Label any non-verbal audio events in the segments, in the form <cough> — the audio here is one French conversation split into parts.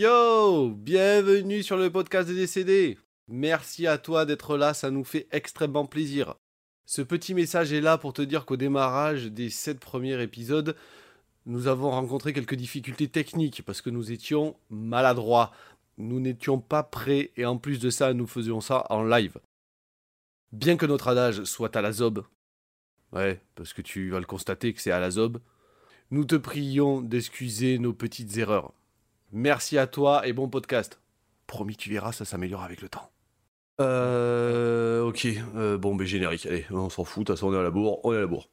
Yo Bienvenue sur le podcast des décédés. Merci à toi d'être là, ça nous fait extrêmement plaisir. Ce petit message est là pour te dire qu'au démarrage des 7 premiers épisodes, nous avons rencontré quelques difficultés techniques parce que nous étions maladroits. Nous n'étions pas prêts et en plus de ça, nous faisions ça en live. Bien que notre adage soit à la zob, ouais, parce que tu vas le constater que c'est à la zob, nous te prions d'excuser nos petites erreurs. Merci à toi et bon podcast. Promis, tu verras, ça s'améliore avec le temps. Euh. Ok, euh, bon, ben générique, allez, on s'en fout, de toute façon on est à la bourre, on est à la bourre.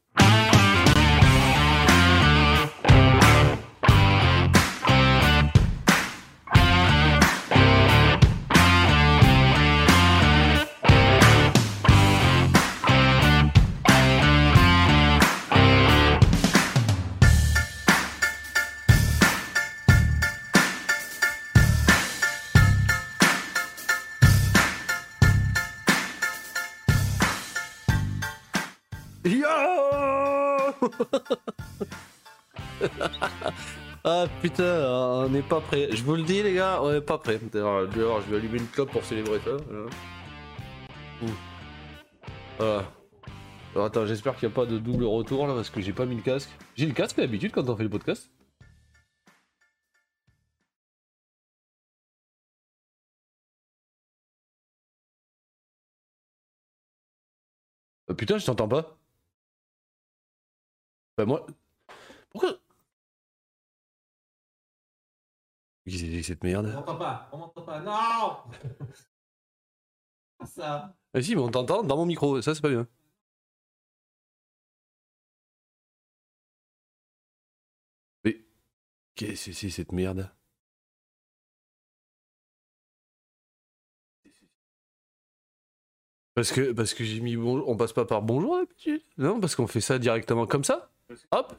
Putain, on n'est pas prêt. Je vous le dis les gars, on n'est pas prêt. D'ailleurs, je vais allumer une clope pour célébrer ça. Voilà. Alors, attends, j'espère qu'il n'y a pas de double retour là parce que j'ai pas mis le casque. J'ai le casque d'habitude quand on fait le podcast. Euh, putain, je t'entends pas. Bah moi. Pourquoi Qu'est-ce que cette On merde m'entend pas, on m'entend pas, non <laughs> Ça. Ah si, mais on t'entend dans mon micro, ça c'est pas bien. Mais qu'est-ce que c'est cette merde? Parce que, parce que j'ai mis bonjour, on passe pas par bonjour d'habitude. Non, parce qu'on fait ça directement comme ça. Hop.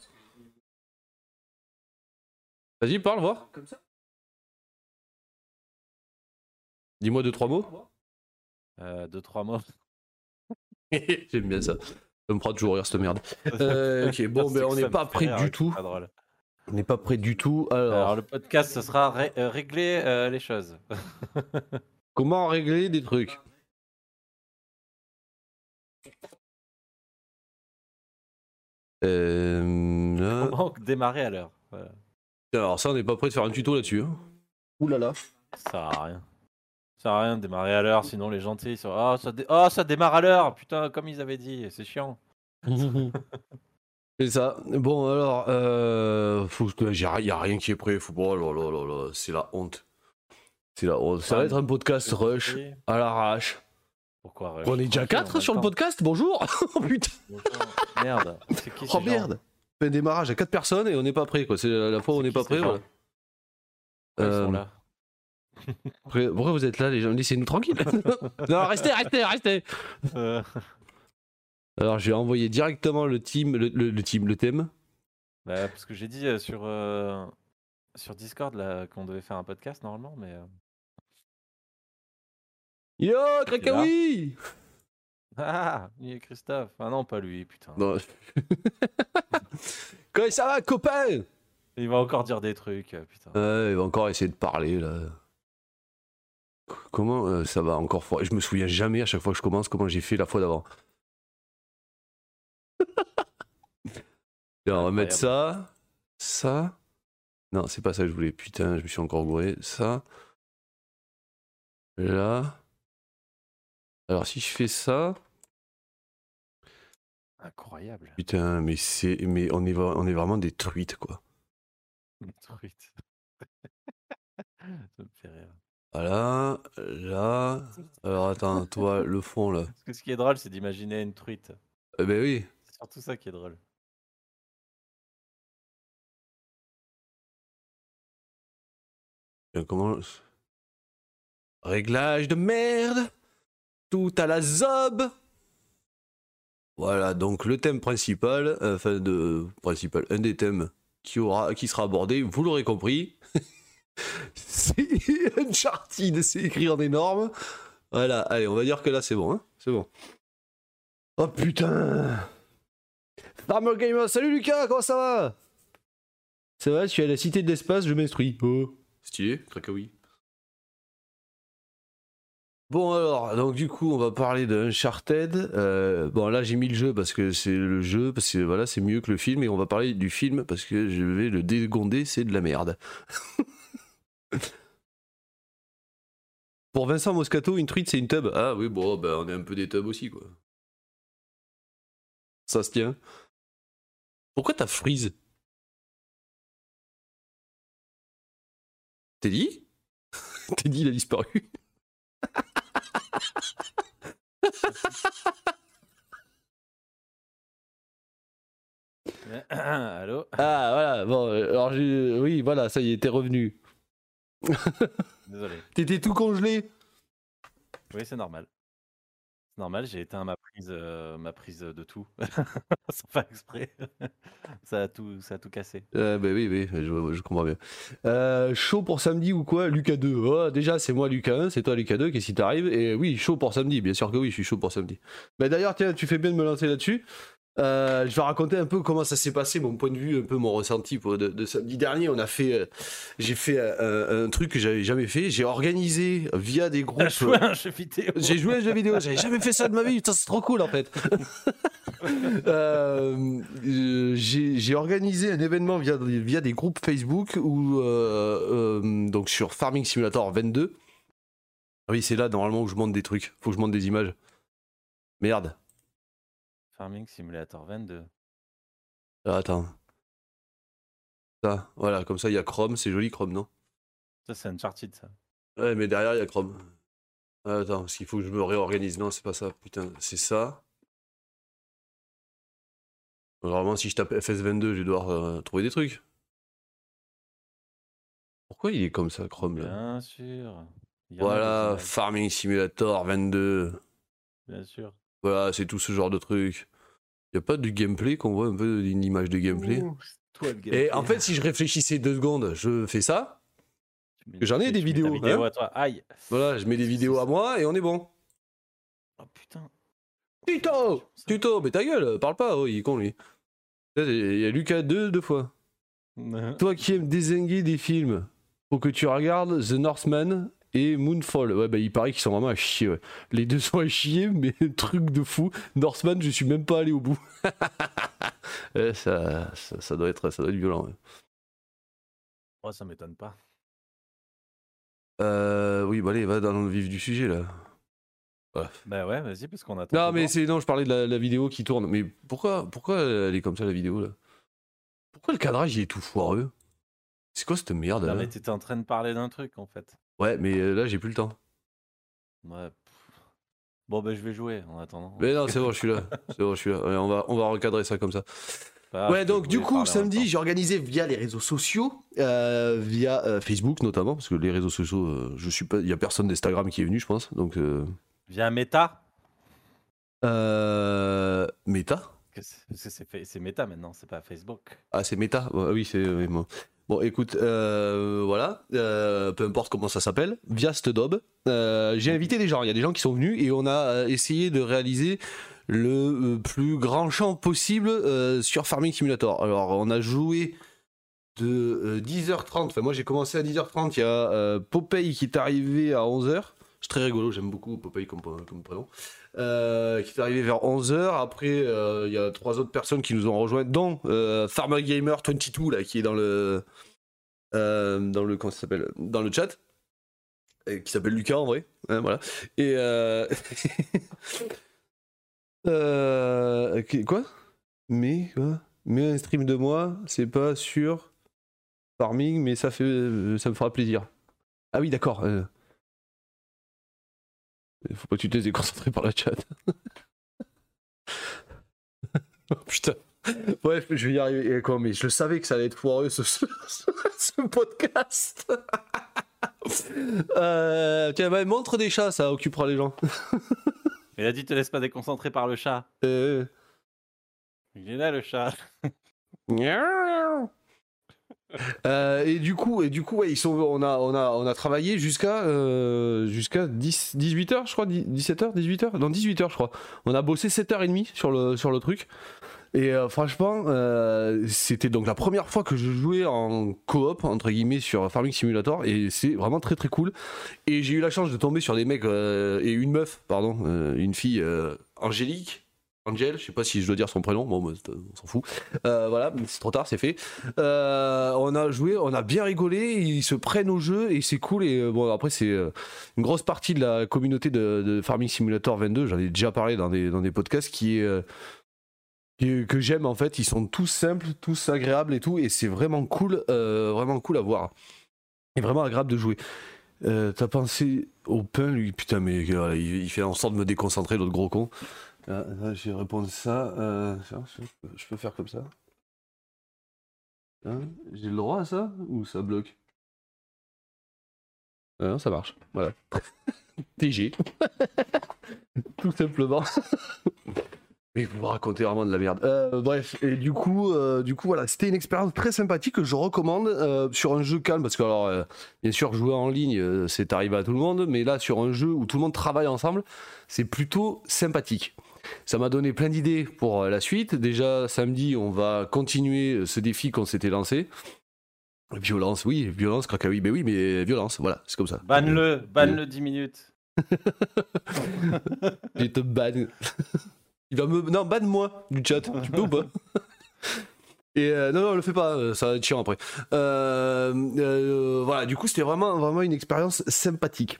Vas-y, parle, voir. Comme ça? Dis-moi deux, trois mots. Euh, deux, trois mots. <laughs> <laughs> J'aime bien ça. Ça me fera toujours rire cette merde. Euh, ok, bon, <laughs> ben on n'est pas prêt du tout. On n'est pas prêt du tout. Alors, Alors, le podcast, ce sera ré- euh, régler euh, les choses. comment régler des trucs? Euh, là. Comment démarrer à l'heure Voilà. Alors ça, on n'est pas prêt de faire un tuto là-dessus. Hein. Ouh là là. Ça sert à rien. Ça sert à rien de démarrer à l'heure, sinon les gentils ils sont oh, ça, dé- oh, ça démarre à l'heure Putain, comme ils avaient dit, c'est chiant. <laughs> C'est ça. Bon alors, euh, faut que y a rien qui est prêt. Faut oh là là là là, c'est la honte. C'est la honte. Ça va être un podcast rush à l'arrache. Pourquoi rush? On est déjà Tranquille, on a 4 sur le podcast. Bonjour. <laughs> oh putain. Merde. C'est qui Oh merde. On fait un démarrage à 4 personnes et on n'est pas prêt quoi. C'est la, fois où on n'est pas prêt. gens voilà. Ils sont là. Après, pourquoi vous êtes là les gens Laissez-nous tranquilles. <laughs> non, restez, restez, restez. Euh, Alors j'ai envoyé directement le team, le, le- le team, le thème. bah, parce que j'ai dit euh, sur, euh, sur Discord là qu'on devait faire un podcast normalement, mais Yo, Krakaoui <laughs> ah, il est Christophe. Ah non, pas lui, putain. Non. <laughs> Comment ça va, copain? Il va encore dire des trucs, putain. Ouais, il va encore essayer de parler là. Comment euh, ça va encore fort Je me souviens jamais à chaque fois que je commence comment j'ai fait la fois d'avant. <laughs> On va mettre ça, ça. Non, c'est pas ça que je voulais. Putain, je me suis encore gouré. Ça. Là. Alors si je fais ça, Incroyable. putain, mais c'est, mais on est, on est vraiment des truites quoi. Truite. <laughs> Ça me fait rire. Voilà, là. Alors attends, <laughs> toi, le fond là. Parce que ce qui est drôle, c'est d'imaginer une truite. Eh ben oui. C'est surtout ça qui est drôle. Tiens, Comment Réglage de merde Tout à la zob Voilà, donc le thème principal, euh, enfin de principal, un des thèmes qui aura, qui sera abordé, vous l'aurez compris. <laughs> c'est <laughs> Uncharted, c'est écrit en énorme. Voilà, allez, on va dire que là c'est bon, hein c'est bon. Oh putain Farmer Gamer, salut Lucas, comment ça va? Ça va, je suis à la cité de l'espace, je m'instruis. Oh, Stylé, Krakaoui. Bon alors, donc du coup, on va parler d'Uncharted. Euh, bon là, j'ai mis le jeu parce que c'est le jeu, parce que voilà, c'est mieux que le film, et on va parler du film parce que je vais le dégonder, c'est de la merde. <laughs> <laughs> Pour Vincent Moscato, une truite, c'est une tub. Ah oui, bon, ben, on est un peu des tubs aussi, quoi. Ça se tient. Pourquoi t'as freeze T'es dit, il a disparu. <laughs> Allô? Ah voilà, bon, euh, alors j'ai- oui, voilà, ça y est, t'es revenu. Désolé. <laughs> T'étais tout congelé. Oui, c'est normal. C'est normal, j'ai éteint ma prise, euh, ma prise de tout. <laughs> Sans faire exprès. <laughs> ça, a tout, ça a tout cassé. Euh, bah oui, oui, je, je comprends bien. Euh, chaud pour samedi ou quoi? Lucas 2. Oh, déjà, c'est moi Lucas 1, c'est toi Lucas 2, qu'est-ce qui t'arrive? Et oui, chaud pour samedi, bien sûr que oui, je suis chaud pour samedi. Bah d'ailleurs, tiens, tu fais bien de me lancer là-dessus. Euh, je vais raconter un peu comment ça s'est passé, mon point de vue, un peu mon ressenti pour de, de samedi dernier. On a fait, euh, j'ai fait euh, un, truc que j'avais jamais fait. J'ai organisé via des groupes. T'as joué à un jeu vidéo J'ai joué à un jeu vidéo, <laughs> j'avais jamais fait ça de ma vie, putain, c'est trop cool en fait. <laughs> J'ai j'ai organisé un événement via, via des groupes Facebook ou donc sur Farming Simulator 22. Ah Oui, c'est là normalement où je monte des trucs, faut que je monte des images. Merde. Farming Simulator 22. Ah, attends. Ça, voilà, comme ça il y a Chrome, c'est joli Chrome, non? Ça, c'est Uncharted, ça. Ouais, mais derrière il y a Chrome. Ah, attends, parce qu'il faut que je me réorganise. Non, c'est pas ça, putain, c'est ça. Normalement, si je tape FS22, je vais devoir euh, trouver des trucs. Pourquoi il est comme ça, Chrome là? Bien sûr. Voilà, Farming Simulator 22. Bien sûr. Voilà, c'est tout ce genre de trucs. Y a pas du gameplay qu'on voit un peu une image de gameplay. Ouh, toi Et en fait, si je réfléchissais deux secondes, je fais ça. J'en ai des vidéos, vidéo hein. à toi. Aïe. Voilà, je mets des vidéos à moi et on est bon. Oh putain. Tuto. Tuto, mais ta gueule, parle pas, oh, il est con lui. Il y a Lucas deux, deux fois. <laughs> Toi qui aimes désinguer des films, faut que tu regardes The Northman et Moonfall. Ouais, bah il paraît qu'ils sont vraiment à chier, ouais. Les deux sont à chier, <laughs> mais <laughs> truc de fou. Northman, je suis même pas allé au bout. <laughs> Ouais, ça, ça, ça doit être, ça doit être violent. ouais. Oh, ça m'étonne pas. Euh, oui, bah allez, va dans le vif du sujet là. Bah ouais, vas-y, parce qu'on attend. Non, mais c'est non, je parlais de la, la vidéo qui tourne. Mais pourquoi, pourquoi elle est comme ça la vidéo là? Pourquoi le cadrage il est tout foireux? C'est quoi cette merde là? Non, mais t'étais en train de parler d'un truc en fait. Ouais, mais euh, là j'ai plus le temps. Ouais. Bon, bah je vais jouer en attendant. Mais non, c'est bon, je suis là. <laughs> C'est bon, je suis là. On va, on va recadrer ça comme ça. Ouais, donc du coup, samedi, j'ai organisé via les réseaux sociaux, euh, via euh, Facebook notamment, parce que les réseaux sociaux, euh, je suis pas, il y a personne d'Instagram qui est venu, je pense. Donc, Via Meta? Euh, Meta? c'est- Meta maintenant, c'est pas Facebook. Ah, c'est Meta? Ouais, oui, c'est oui. Bon, écoute, euh, voilà, euh, peu importe comment ça s'appelle, via euh, j'ai invité des gens. Il y a des gens qui sont venus et on a essayé de réaliser le plus grand champ possible sur Farming Simulator. Alors, on a joué de euh, 10h30. Enfin, moi, j'ai commencé à 10h30. Il y a Popeye qui est arrivé à 11h. C'est très rigolo, j'aime beaucoup Popeye comme prénom. Euh, qui est arrivé vers 11h. Après, euh, il y a trois autres personnes qui nous ont rejoints, dont euh, Farmer Gamer 22 là, qui est dans le euh, dans le comment s'appelle dans le chat, qui s'appelle Lucas en vrai. Hein, voilà. Et <laughs> quoi? Mais Mais un stream de moi, c'est pas sur farming, mais ça fait ça me fera plaisir. Ah oui, d'accord. Faut pas que tu te laisses déconcentrer par la chat. <laughs> oh, putain. Bref, je vais y arriver. Et quoi, mais je savais que ça allait être foireux ce, <laughs> ce- ce podcast. Euh, tiens, bah, montre des chats, ça occupera les gens. Il a dit te laisse pas déconcentrer par le chat. Euh, Il est là le chat. Euh, et du coup, et du coup, ouais, ils sont, on a, on a, on a travaillé jusqu'à, euh, jusqu'à 10, 18 h je crois, 17 h 18 h dans 18 h je crois. On a bossé 7 h 30 sur le, sur le truc. Et euh, franchement, euh, c'était donc la première fois que je jouais en coop, entre guillemets, sur Farming Simulator, et c'est vraiment très très cool. Et j'ai eu la chance de tomber sur des mecs, euh, et une meuf, pardon, euh, une fille, euh, Angélique. Angel, je sais pas si je dois dire son prénom, bon, bah, on s'en fout. Euh, voilà, c'est trop tard, c'est fait. Euh, on a joué, on a bien rigolé, ils se prennent au jeu et c'est cool. Et euh, bon, après, c'est une grosse partie de la communauté de, Farming Simulator 22, j'en ai déjà parlé dans des, dans des podcasts, qui que j'aime en fait, ils sont tous simples, tous agréables et tout, et c'est vraiment cool, vraiment cool à voir. Et vraiment agréable de jouer. T'as pensé au pain, lui? Putain, mais il, il fait en sorte de me déconcentrer, l'autre gros con. Ah, là, j'ai répondu ça. euh, je, peux- je faire comme ça. Hein, j'ai le droit à ça Ou ça bloque? Ah Non, ça marche. Voilà. <laughs> TG. <laughs> Tout simplement. <laughs> Mais vous me racontez vraiment de la merde. Euh, bref, et du coup, euh, du coup, voilà, c'était une expérience très sympathique que je recommande euh, sur un jeu calme parce que alors, euh, bien sûr, jouer en ligne, euh, c'est arrivé à tout le monde, mais là, sur un jeu où tout le monde travaille ensemble, c'est plutôt sympathique. Ça m'a donné plein d'idées pour euh, la suite. Déjà, samedi, on va continuer euh, ce défi qu'on s'était lancé. Violence, oui, violence, cracaoui, mais oui, mais violence, voilà, c'est comme ça. Banne-le, banne-le 10 minutes. <laughs> Je te banne. Il va me. Non, banne-moi du chat. Tu peux ou pas? <laughs> Et euh, non, non, le fais pas, euh, ça va être chiant après. Euh, euh, voilà, du coup, c'était vraiment, vraiment une expérience sympathique.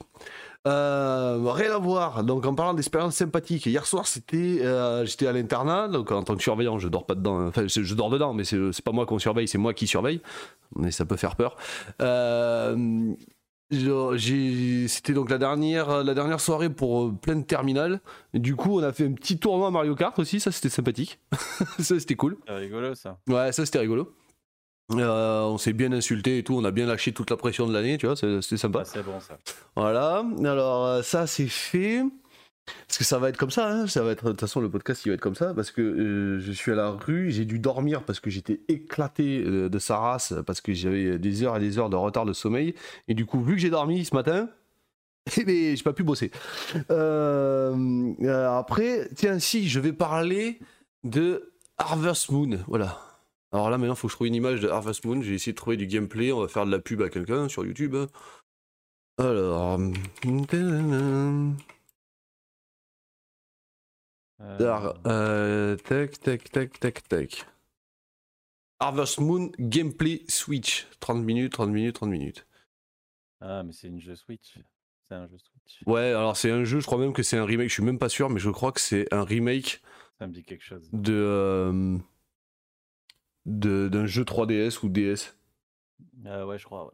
Euh, rien à voir. Donc, en parlant d'expérience sympathique, hier soir, c'était, euh, j'étais à l'internat, donc en tant que surveillant, je dors pas dedans. Enfin, je dors dedans, mais c'est c'est pas moi qu'on surveille, c'est moi qui surveille. Mais ça peut faire peur. Euh, j'ai- C'était donc la dernière, la dernière soirée pour euh, pleine terminale. Et du coup, on a fait un petit tournoi Mario Kart aussi, ça c'était sympathique. <laughs> ça c'était cool. C'est rigolo ça. Ouais, ça c'était rigolo. Euh, on s'est bien insulté et tout, on a bien lâché toute la pression de l'année, tu vois, c'était sympa. Ah, c'est bon ça. Voilà, alors euh, ça c'est fait. Parce que ça va être comme ça, hein, ça va être de toute façon le podcast il va être comme ça parce que euh, je suis à la rue, j'ai dû dormir parce que j'étais éclaté euh, de sa race parce que j'avais des heures et des heures de retard de sommeil et du coup vu que j'ai dormi ce matin, <laughs> eh ben, j'ai pas pu bosser. Euh, après, tiens si je vais parler de Harvest Moon, voilà. Alors là maintenant il faut que je trouve une image de Harvest Moon, j'ai essayé de trouver du gameplay, on va faire de la pub à quelqu'un sur YouTube. Alors, Euh, euh, tac, tac, tac, tac, tac. Harvest Moon Gameplay Switch. 30 minutes, 30 minutes, 30 minutes. Ah, mais c'est une jeu Switch. C'est un jeu Switch. Ouais, alors c'est un jeu, je crois même que c'est un remake, je suis même pas sûr, mais je crois que c'est un remake Ça me dit quelque chose. de euh, de- d'un jeu 3DS ou DS. Ah ouais, je crois, ouais.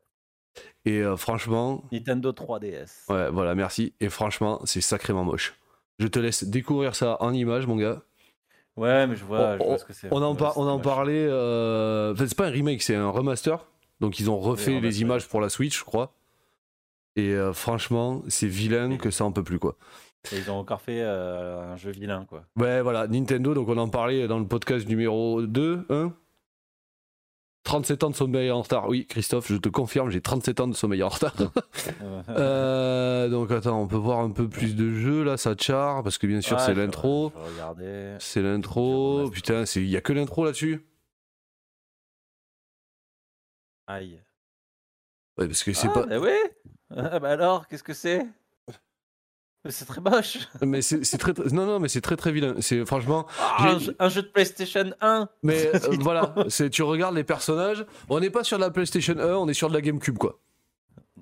Et euh, franchement, Nintendo 3DS. ouais, voilà, merci. Et franchement, c'est sacrément moche. Je te laisse découvrir ça en images, mon gars. Ouais, mais je vois, On- je vois ce que c'est. On en, par- on en parlait. euh, Enfin, c'est pas un remake, c'est un remaster. Donc, ils ont refait les images pour la Switch, je crois. Et euh, franchement, c'est vilain que ça en peut plus, quoi. Et ils ont encore fait euh, un jeu vilain, quoi. Ouais, voilà, Nintendo, donc on en parlait dans le podcast numéro 2, 1. 37 ans de sommeil en retard. Oui, Christophe, je te confirme, j'ai 37 ans de sommeil en retard. <laughs> Euh, donc, attends, on peut voir un peu plus de jeux, là, ça char, parce que bien sûr, c'est l'intro. C'est l'intro. Putain, il y a que l'intro là-dessus. Aïe. Ouais, parce que c'est ah, pas. bah oui <laughs> Ah, bah alors, qu'est-ce que c'est? Mais C'est très moche <laughs> Mais c'est très, très- non non mais c'est très très vilain. C'est franchement. Ah, un, jeu, un jeu de PlayStation 1 Mais <laughs> euh, voilà, c'est tu regardes les personnages. On n'est pas sur de la PlayStation 1, on est sur de la GameCube quoi.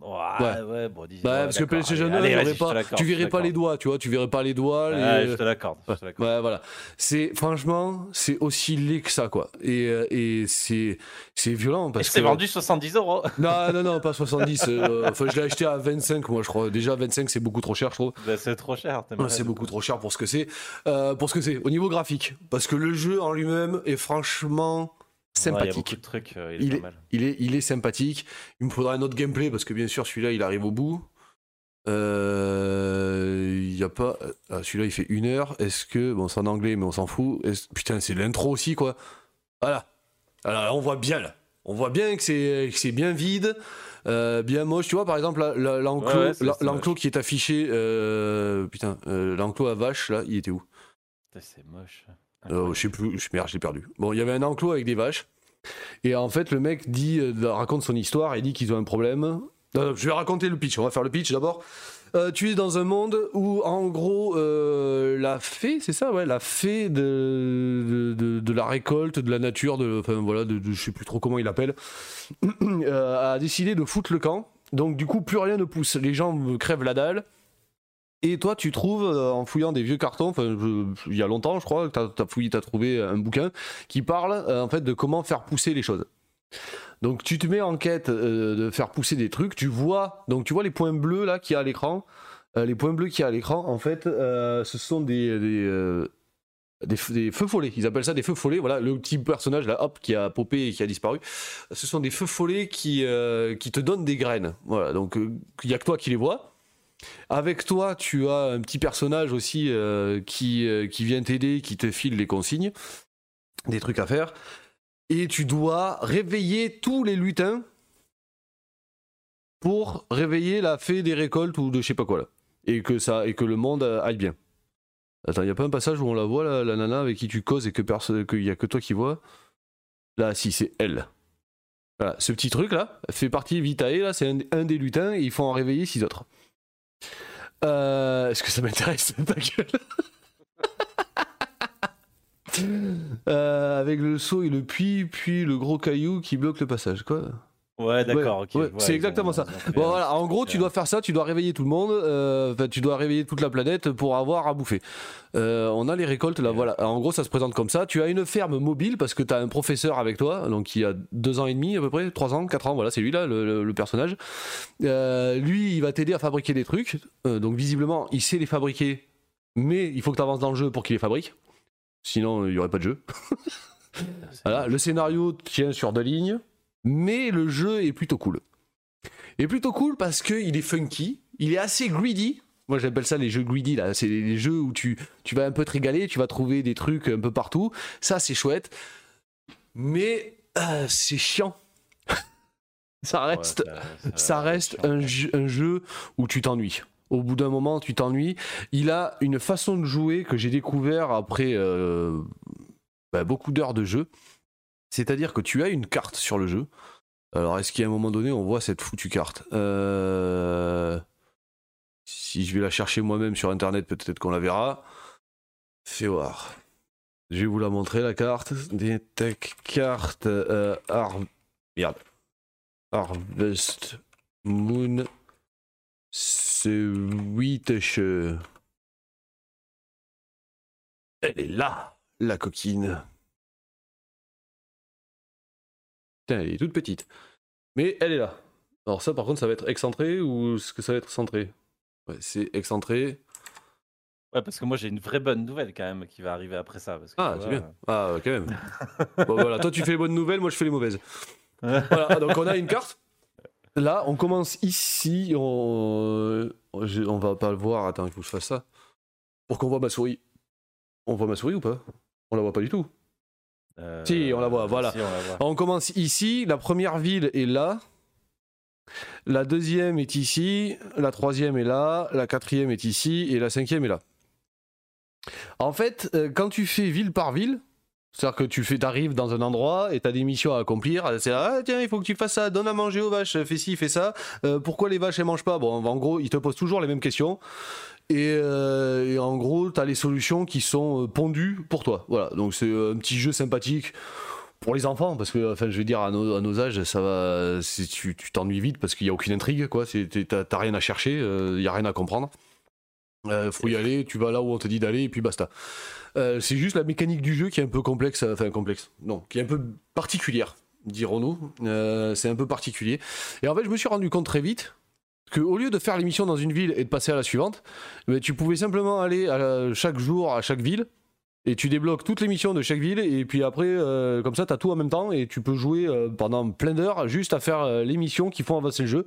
Ouais, ouais, bon, dis Bah, ouais, parce que. PlayStation 1, Allez, pas, tu verrais pas les doigts, tu vois, tu verrais pas les doigts. les- Ouais, je te l'accorde. Ouais, voilà. C'est franchement, c'est aussi laid que ça quoi. Et, euh, et c'est c'est violent Et parce que. c'est vendu 70 euros Non non non, pas 70. euh, Enfin, je l'ai acheté à 25 moi je crois. Déjà 25 c'est beaucoup trop cher je trouve. Bah, C'est trop cher. Ouais. C'est beaucoup trop cher pour ce que c'est. Euh, pour ce que c'est, au niveau graphique. Parce que le jeu en lui-même est franchement Sympathique. euh, il est Il est- sympathique. Il me faudra un autre gameplay parce que bien sûr celui-là il arrive au bout. Euh, Il y a pas. ah, celui-là il fait une heure. Est-ce que. Bon, c'est en anglais mais on s'en fout. Putain, c'est l'intro aussi quoi. Voilà. Alors là, on voit bien là. On voit bien que c'est que c'est bien vide. euh, bien moche, tu vois par exemple l'enclos Ouais, ouais, qui est affiché, euh, putain, euh, l'enclos à vache là, il était où? C'est moche. Euh, je sais plus, je, merde, je l'ai perdu. Bon, il y avait un enclos avec des vaches. Et en fait, le mec dit, euh, raconte son histoire et dit qu'ils ont un problème. Euh, je vais raconter le pitch. On va faire le pitch d'abord. Euh, tu es dans un monde où, en gros, la fée, c'est ça, ouais, la fée de, de, de la récolte, de la nature, de, enfin voilà, de, de- je sais plus trop comment il appelle, <clears throat> a décidé de foutre le camp. Donc, du coup, plus rien ne pousse. Les gens crèvent la dalle. Et toi, tu trouves, euh, en fouillant des vieux cartons, il y a longtemps, je crois, que t'as as fouillé, t'as trouvé un bouquin qui parle, euh, en fait, de comment faire pousser les choses. Donc tu te mets en quête euh, de faire pousser des trucs, tu vois, donc tu vois les points bleus là qu'il y a à l'écran. Les points bleus qu'il y a à l'écran, en fait, ce sont des, feux follets. Ils appellent ça des feux follets. Voilà, le petit personnage là, hop, qui a popé et qui a disparu. Ce sont des feux follets qui, qui te donnent des graines. Voilà, donc il y a que toi qui les vois. Avec toi, tu as un petit personnage aussi euh, qui, euh, qui vient t'aider, qui te file les consignes, des trucs à faire. Et tu dois réveiller tous les lutins pour réveiller la fée des récoltes ou de je sais pas quoi. Et que, ça, et que le monde euh, aille bien. Attends, il a pas un passage où on la voit, la, la nana avec qui tu causes et que qu'il y a que toi qui vois? Là, si, c'est elle. Voilà, ce petit truc là fait partie Vitae, là, c'est un, un des lutins et il faut en réveiller six autres. Euh, Est-ce que ça m'intéresse ta gueule <laughs> Euh, avec le seau et le puits, puis le gros caillou qui bloque le passage, quoi. Ouais, d'accord, Ouais, ok. ouais, ouais, c'est exactement ça. Bon voilà, en gros, tu dois faire ça, tu dois réveiller tout le monde, euh, tu dois réveiller toute la planète pour avoir à bouffer. Euh, on a les récoltes là, voilà. En gros, ça se présente comme ça. Tu as une ferme mobile parce que tu as un professeur avec toi, donc il a deux ans et demi à peu près, trois ans, quatre ans, voilà, c'est lui là, le, le- le personnage. Euh, lui, il va t'aider à fabriquer des trucs. Donc visiblement, il sait les fabriquer, mais il faut que tu avances dans le jeu pour qu'il les fabrique. Sinon, il n'y aurait pas de jeu. <laughs> Voilà, le scénario tient sur deux lignes, mais le jeu est plutôt cool. Il est plutôt cool parce qu'il est funky, il est assez greedy. Moi j'appelle ça les jeux greedy là, c'est les jeux où tu, tu vas un peu te régaler, tu vas trouver des trucs un peu partout. Ça c'est chouette, mais euh, c'est chiant. <laughs> ça ouais, reste, ça- ça reste un jeu, un jeu où tu t'ennuies. Au bout d'un moment, tu t'ennuies. Il a une façon de jouer que j'ai découvert après euh, bah, beaucoup d'heures de jeu. C'est-à-dire que tu as une carte sur le jeu. Alors, est-ce qu'à un moment donné, on voit cette foutue carte? Euh, Si je vais la chercher moi-même sur Internet, peut-être qu'on la verra. Fais voir. Je vais vous la montrer, la carte. Des tech cartes. euh, Merde. Harvest Moon. Elle est là, la coquine. Putain, elle est toute petite. Mais elle est là. Alors ça, par contre, ça va être excentré ou est-ce que ça va être centré? Ouais, c'est excentré. Ouais, parce que moi j'ai une vraie bonne nouvelle quand même qui va arriver après ça. Parce que, Ah, tu c'est vois, bien. Ah, quand même. <laughs> bon, voilà, toi, tu fais les bonnes nouvelles, moi, je fais les mauvaises. Voilà, donc on a une carte. Là, on commence ici. On, je- on va pas le voir. Attends, il faut que je fasse ça. Pour qu'on voit ma souris. On voit ma souris ou pas? On la voit pas du tout. Euh, Si, on la voit, voilà. si, on la voit. On commence ici. La première ville est là. La deuxième est ici. La troisième est là. La quatrième est ici. Et la cinquième est là. En fait, euh, quand tu fais ville par ville, c'est-à-dire que tu fais, arrives dans un endroit et tu as des missions à accomplir. C'est ah tiens, il faut que tu fasses ça, donne à manger aux vaches, fais ci, fais ça. Euh, pourquoi les vaches elles mangent pas? Bon, en gros, ils te posent toujours les mêmes questions. Et, euh, et en gros, tu as les solutions qui sont euh, pondues pour toi. Voilà, donc c'est un petit jeu sympathique pour les enfants parce que enfin je veux dire à nos, âges ça va tu t'ennuies vite parce qu'il y a aucune intrigue quoi. T'as rien à chercher il y a rien à comprendre. Euh, faut y aller tu vas là où on te dit d'aller et puis basta. Euh, c'est juste la mécanique du jeu qui est un peu complexe euh, enfin complexe. Non qui est un peu particulière dirons-nous. Euh, c'est un peu particulier. Et en fait je me suis rendu compte très vite que au lieu de faire l'émission dans une ville et de passer à la suivante, tu pouvais simplement aller à la- chaque jour à chaque ville et tu débloques toutes les missions de chaque ville et puis après euh, comme ça tu as tout en même temps et tu peux jouer euh, pendant plein d'heures juste à faire euh, les missions qui font avancer le jeu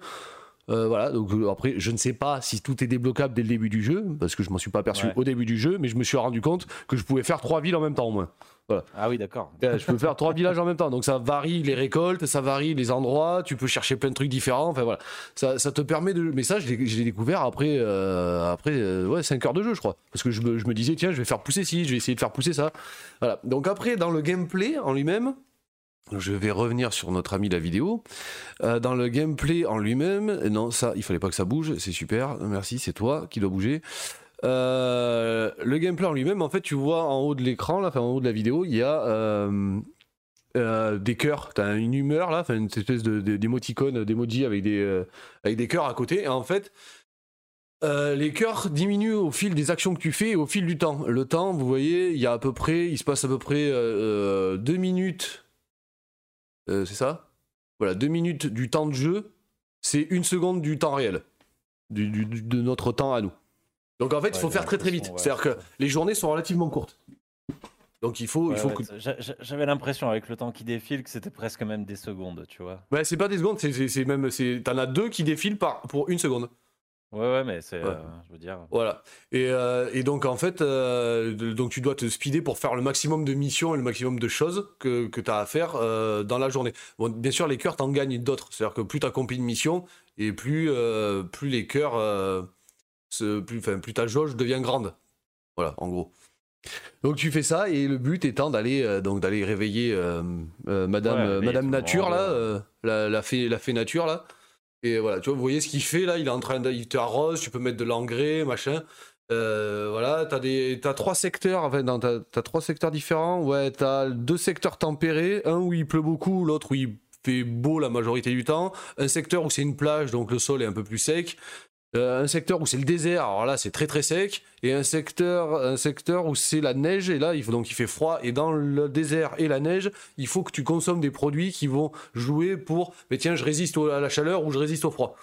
voilà, donc après, je ne sais pas si tout est débloquable dès le début du jeu, parce que je m'en suis pas aperçu Ouais. au début du jeu, mais je me suis rendu compte que je pouvais faire trois villes en même temps au moins. Ah oui, d'accord. Euh, je peux faire trois villages en même temps, donc ça varie les récoltes, ça varie les endroits, tu peux chercher plein de trucs différents, enfin voilà. Ça, ça te permet de. Mais ça, je l'ai je l'ai découvert après, euh, après euh, ouais, 5 heures de jeu, je crois. Parce que je me, je me disais, tiens, je vais faire pousser ci, je vais essayer de faire pousser ça. Voilà. Donc après, dans le gameplay en lui-même, je vais revenir sur notre ami la vidéo. Euh, dans le gameplay en lui-même, non, ça, il fallait pas que ça bouge, c'est super, merci, c'est toi qui dois bouger. Euh, le gameplay en lui-même, en fait, tu vois en haut de l'écran, enfin en haut de la vidéo, il y a euh, euh, des cœurs. T'as une humeur là, une espèce de, de- d'émoticône, d'emoji avec des avec des cœurs à côté. Et en fait, les cœurs diminuent au fil des actions que tu fais et au fil du temps. Le temps, vous voyez, il y a à peu près, il se passe à peu près deux minutes. C'est ça? Voilà, deux minutes du temps de jeu, c'est une seconde du temps réel, de notre temps à nous. Donc en fait, il faut faire très très vite. C'est-à-dire que les journées sont relativement courtes. Donc il faut, il Ouais, faut ouais, que J'avais l'impression avec le temps qui défile que c'était presque même des secondes, tu vois. Ouais, c'est pas des secondes, c'est- même. T'en as deux qui défilent par, pour une seconde. Ouais, ouais, mais c'est. Ouais. euh, je veux dire. Voilà. Et, euh, et donc, en fait, euh, de- donc tu dois te speeder pour faire le maximum de missions et le maximum de choses que, que tu as à faire euh, dans la journée. Bon, bien sûr, les cœurs, t'en gagnes d'autres. C'est-à-dire que plus tu accomplis de missions et plus, euh, plus les cœurs. Plus, enfin, plus ta jauge devient grande. Voilà, en gros. Donc tu fais ça et le but étant d'aller euh, donc d'aller réveiller euh, euh, Madame Ouais, Madame Nature là, la, la fée la fée Nature là. Et voilà, tu vois, vous voyez ce qu'il fait là, il est en train de, il te arrose, tu peux mettre de l'engrais, machin. Voilà, t'as des, t'as trois secteurs, enfin, t'as, t'as trois secteurs différents. Ouais, t'as deux secteurs tempérés, un où il pleut beaucoup, l'autre où il fait beau la majorité du temps, un secteur où c'est une plage, donc le sol est un peu plus sec. Euh, un secteur où c'est le désert, alors là c'est très très sec, et un secteur, un secteur où c'est la neige, et là il faut donc il fait froid, et dans le désert et la neige, il faut que tu consommes des produits qui vont jouer pour, mais tiens, je résiste à la chaleur ou je résiste au froid.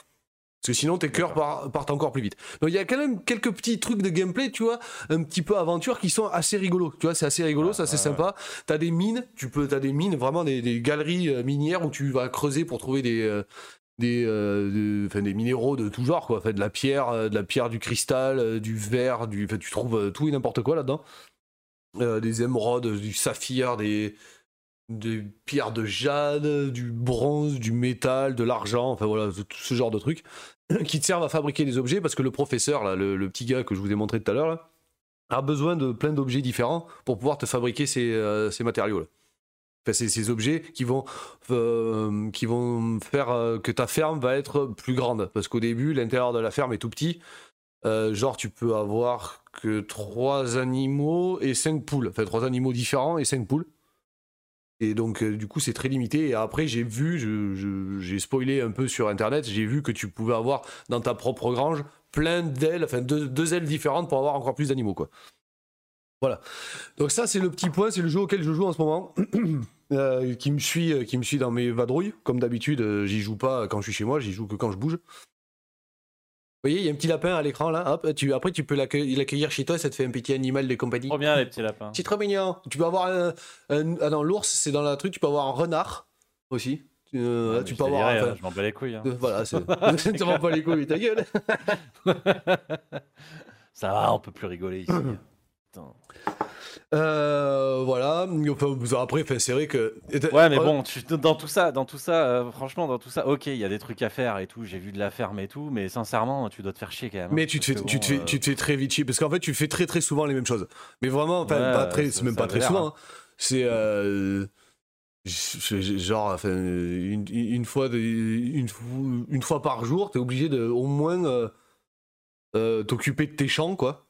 Parce que sinon tes cœurs par- partent encore plus vite. Donc il y a quand même quelques petits trucs de gameplay, tu vois, un petit peu aventure qui sont assez rigolos. Tu vois, c'est assez rigolo, ça c'est sympa. T'as des mines, tu peux, t'as des mines, vraiment des, des galeries euh, minières où tu vas creuser pour trouver des, euh, des, euh, des minéraux de tout genre, quoi. Enfin, de la pierre, euh, de la pierre, du cristal, euh, du verre, du, tu trouves tout et n'importe quoi là-dedans. Des émeraudes, du saphir, des, pierres de jade, du bronze, du métal, de l'argent, enfin voilà, tout ce genre de trucs <clears throat> qui te servent à fabriquer des objets parce que le professeur, là, le, petit gars que je vous ai montré tout à l'heure, a besoin de plein d'objets différents pour pouvoir te fabriquer ces, ces matériaux-là. Enfin, ces, objets qui vont, euh, qui vont faire euh, que ta ferme va être plus grande. Parce qu'au début, l'intérieur de la ferme est tout petit. Euh, genre, tu peux avoir que trois animaux et cinq poules. Enfin, trois animaux différents et cinq poules. Et donc, du coup, c'est très limité. Et après, j'ai vu, j'ai spoilé un peu sur Internet, j'ai vu que tu pouvais avoir dans ta propre grange plein d'ailes, enfin deux, deux ailes différentes pour avoir encore plus d'animaux, quoi. Voilà. Donc ça, c'est le petit point, c'est le jeu auquel je joue en ce moment, <clears throat> euh, qui me suit, euh, qui me suit dans mes vadrouilles. Comme d'habitude, euh, j'y joue pas quand je suis chez moi, j'y joue que quand je bouge. Vous voyez, il y a un petit lapin à l'écran là. Hop, tu, après, tu peux l'accueil- l'accueillir chez toi, ça te fait un petit animal de compagnie. Trop bien, les petits lapins. C'est trop mignon. Tu peux avoir un, un- ah non, l'ours, c'est dans la truc. Tu peux avoir un renard aussi. Euh, Ouais, mais tu peux avoir. dirais, enfin, euh, Je m'en bats les couilles. hein. voilà, c'est. <laughs> <laughs> tu m'en bats les couilles, ta gueule. Ça va, on peut plus rigoler ici. <clears throat> Euh, voilà. Après, c'est vrai que. Ouais, mais bon, tu- dans tout ça, dans tout ça, euh, franchement, dans tout ça, ok, il y a des trucs à faire et tout. J'ai vu de la ferme et tout, mais sincèrement, tu dois te faire chier quand même. hein, Mais tu te, fais, parce que tu, te bon, fais, euh, tu te fais très vite chier parce qu'en fait tu fais très très souvent les mêmes choses. Mais vraiment, enfin, Ouais, pas très, ça- même ça pas très souvent. hein. hein. C'est genre enfin, une, une fois de- une, fois par jour, t'es obligé de au moins t'occuper de tes champs quoi.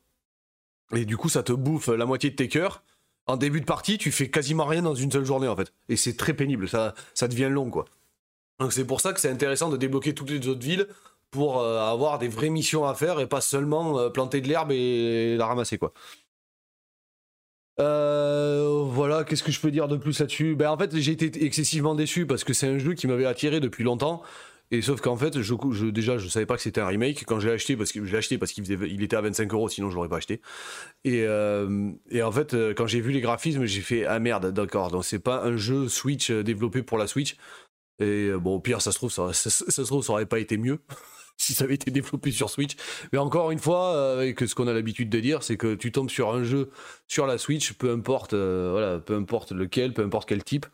Et du coup, ça te bouffe la moitié de tes cœurs. En début de partie, tu fais quasiment rien dans une seule journée en fait. Et c'est très pénible, ça, ça devient long quoi. Donc c'est pour ça que c'est intéressant de débloquer toutes les autres villes pour euh, avoir des vraies missions à faire et pas seulement euh, planter de l'herbe et la ramasser quoi. Euh, voilà, qu'est-ce que je peux dire de plus là-dessus? Ben en fait, j'ai été excessivement déçu parce que c'est un jeu qui m'avait attiré depuis longtemps. Et sauf qu'en fait, je, je- déjà, je savais pas que c'était un remake quand je l'ai acheté parce que je acheté parce qu'il était à 25 euros, sinon je l'aurais pas acheté. Et, euh, et en fait, euh, quand j'ai vu les graphismes, j'ai fait ah merde, d'accord. Donc c'est pas un jeu Switch euh, développé pour la Switch. Et bon, au pire, ça se trouve, ça, se trouve, ça aurait pas été mieux. <laughs> si ça avait été développé sur Switch. Mais encore une fois, avec ce qu'on a l'habitude de dire, c'est que tu tombes sur un jeu sur la Switch, peu importe, voilà, peu importe lequel, peu importe quel type.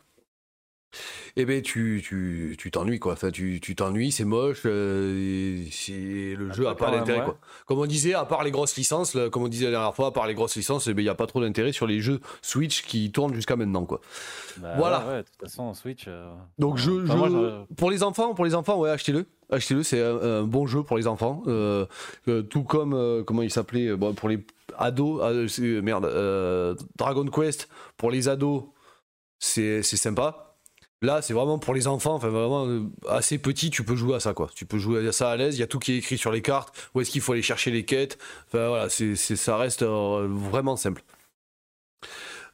Eh ben tu tu tu t'ennuies quoi. Enfin tu tu t'ennuies, c'est moche. euh, c'est le jeu a pas d'intérêt ouais. quoi. Comme on disait, à part les grosses licences, là, comme on disait la dernière fois, à part les grosses licences, eh ben il y a pas trop d'intérêt sur les jeux Switch qui tournent jusqu'à maintenant quoi. Bah, Voilà. ouais, ouais, de toute façon, Switch. euh, Donc enfin, je, moi, pour les enfants, pour les enfants, ouais, achetez-le. Achetez-le, c'est un, un bon jeu pour les enfants. Euh, tout comme comment il s'appelait, bon, pour les ados, ah, merde, Dragon Quest pour les ados, c'est sympa. Là, c'est vraiment pour les enfants, vraiment euh, assez petit, tu peux jouer à ça quoi. Tu peux jouer à ça à l'aise. Il y a tout qui est écrit sur les cartes. Où est-ce qu'il faut aller chercher les quêtes. Voilà, ça reste euh, vraiment simple.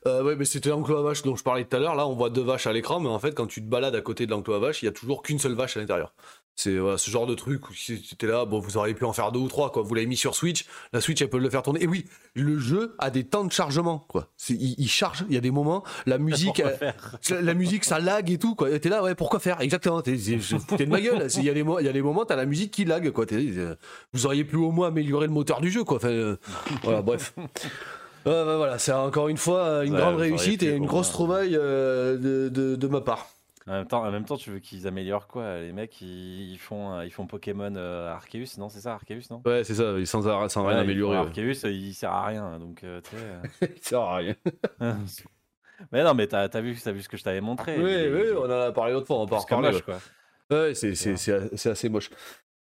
Euh, mais c'était l'enclos à vache dont je parlais tout à l'heure. Là, on voit deux vaches à l'écran, mais en fait, quand tu te balades à côté de l'enclos à vache, il y a toujours qu'une seule vache à l'intérieur. C'est voilà, ce genre de truc où si c'était là, bon, vous auriez pu en faire deux ou trois, quoi. Vous l'avez mis sur Switch, la Switch, elle peut le faire tourner. Et oui, le jeu a des temps de chargement, quoi. Il, il charge, il y a des moments, la musique, elle- la, la musique, ça lag et tout, quoi. T'es là, ouais, pourquoi faire? Exactement. T'es de ma gueule. Il y a des il y a des moments, t'as la musique qui lag, quoi. T'es- euh, vous auriez pu au moins améliorer le moteur du jeu, quoi. Enfin, euh, voilà, bref. Bah, voilà, c'est encore une fois euh, une Ouais, grande réussite et une grosse trouvaille euh, de, de- de ma part. En même temps, en même temps, tu veux qu'ils améliorent quoi? Les mecs, ils, ils font, euh, ils font Pokémon euh, Arceus, non C'est ça, Arceus, non? Ouais, c'est ça, sans, sans rien Ouais, améliorer. font ouais. Arceus, euh, il sert à rien, donc euh, tu sais. <laughs> Ça sert à rien. euh. <laughs> mais non, mais t'as as vu, as vu ce que je t'avais montré. Oui, il oui, il on en a parlé l'autre fois, on en reparler. moche, quoi. Ouais, c'est assez moche.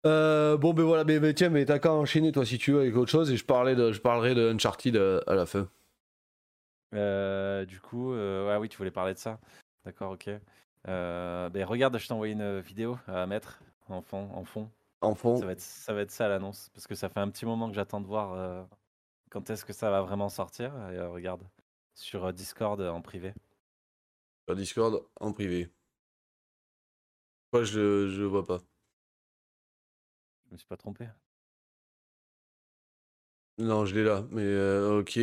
Euh, bon, ben voilà, mais, mais tiens, mais t'as qu'à enchaîner, toi, si tu veux, avec autre chose, et je, parlais de, je parlerai de Uncharted euh, à la fin. Euh, du coup, euh, ouais, oui, tu voulais parler de ça. D'accord, ok. Euh, ben regarde, je t'ai envoyé une vidéo à mettre en fond. En fond. En fond. Ça va être ça, va être ça l'annonce, parce que ça fait un petit moment que j'attends de voir euh, quand est-ce que ça va vraiment sortir. Et, euh, regarde, sur euh, Discord euh, en privé. Sur Discord, en privé. Moi, je, je vois pas. Je me suis pas trompé. Non, je l'ai là, mais euh, ok.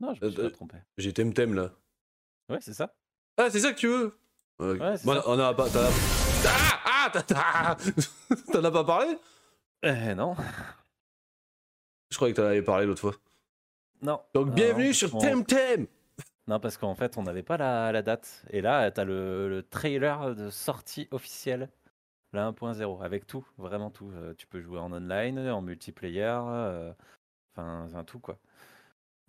Non, je me suis Euh, pas trompé. J'ai Temtem là. Ouais, c'est ça. Ah, c'est ça que tu veux? Ok. Ouais, c'est Bon, ça. On a pas. t'en as- Ah, ah, t'as- t'as- <laughs> T'en as pas parlé? Eh non, Je croyais que t'en avais parlé l'autre fois. non. Donc, bienvenue non, sur on- Temtem Non, parce qu'en fait, on n'avait pas la, la date. Et là, t'as le, le trailer de sortie officielle, la 1.0, avec tout, vraiment tout. Euh, tu peux jouer en online, en multiplayer, euh, enfin, tout quoi.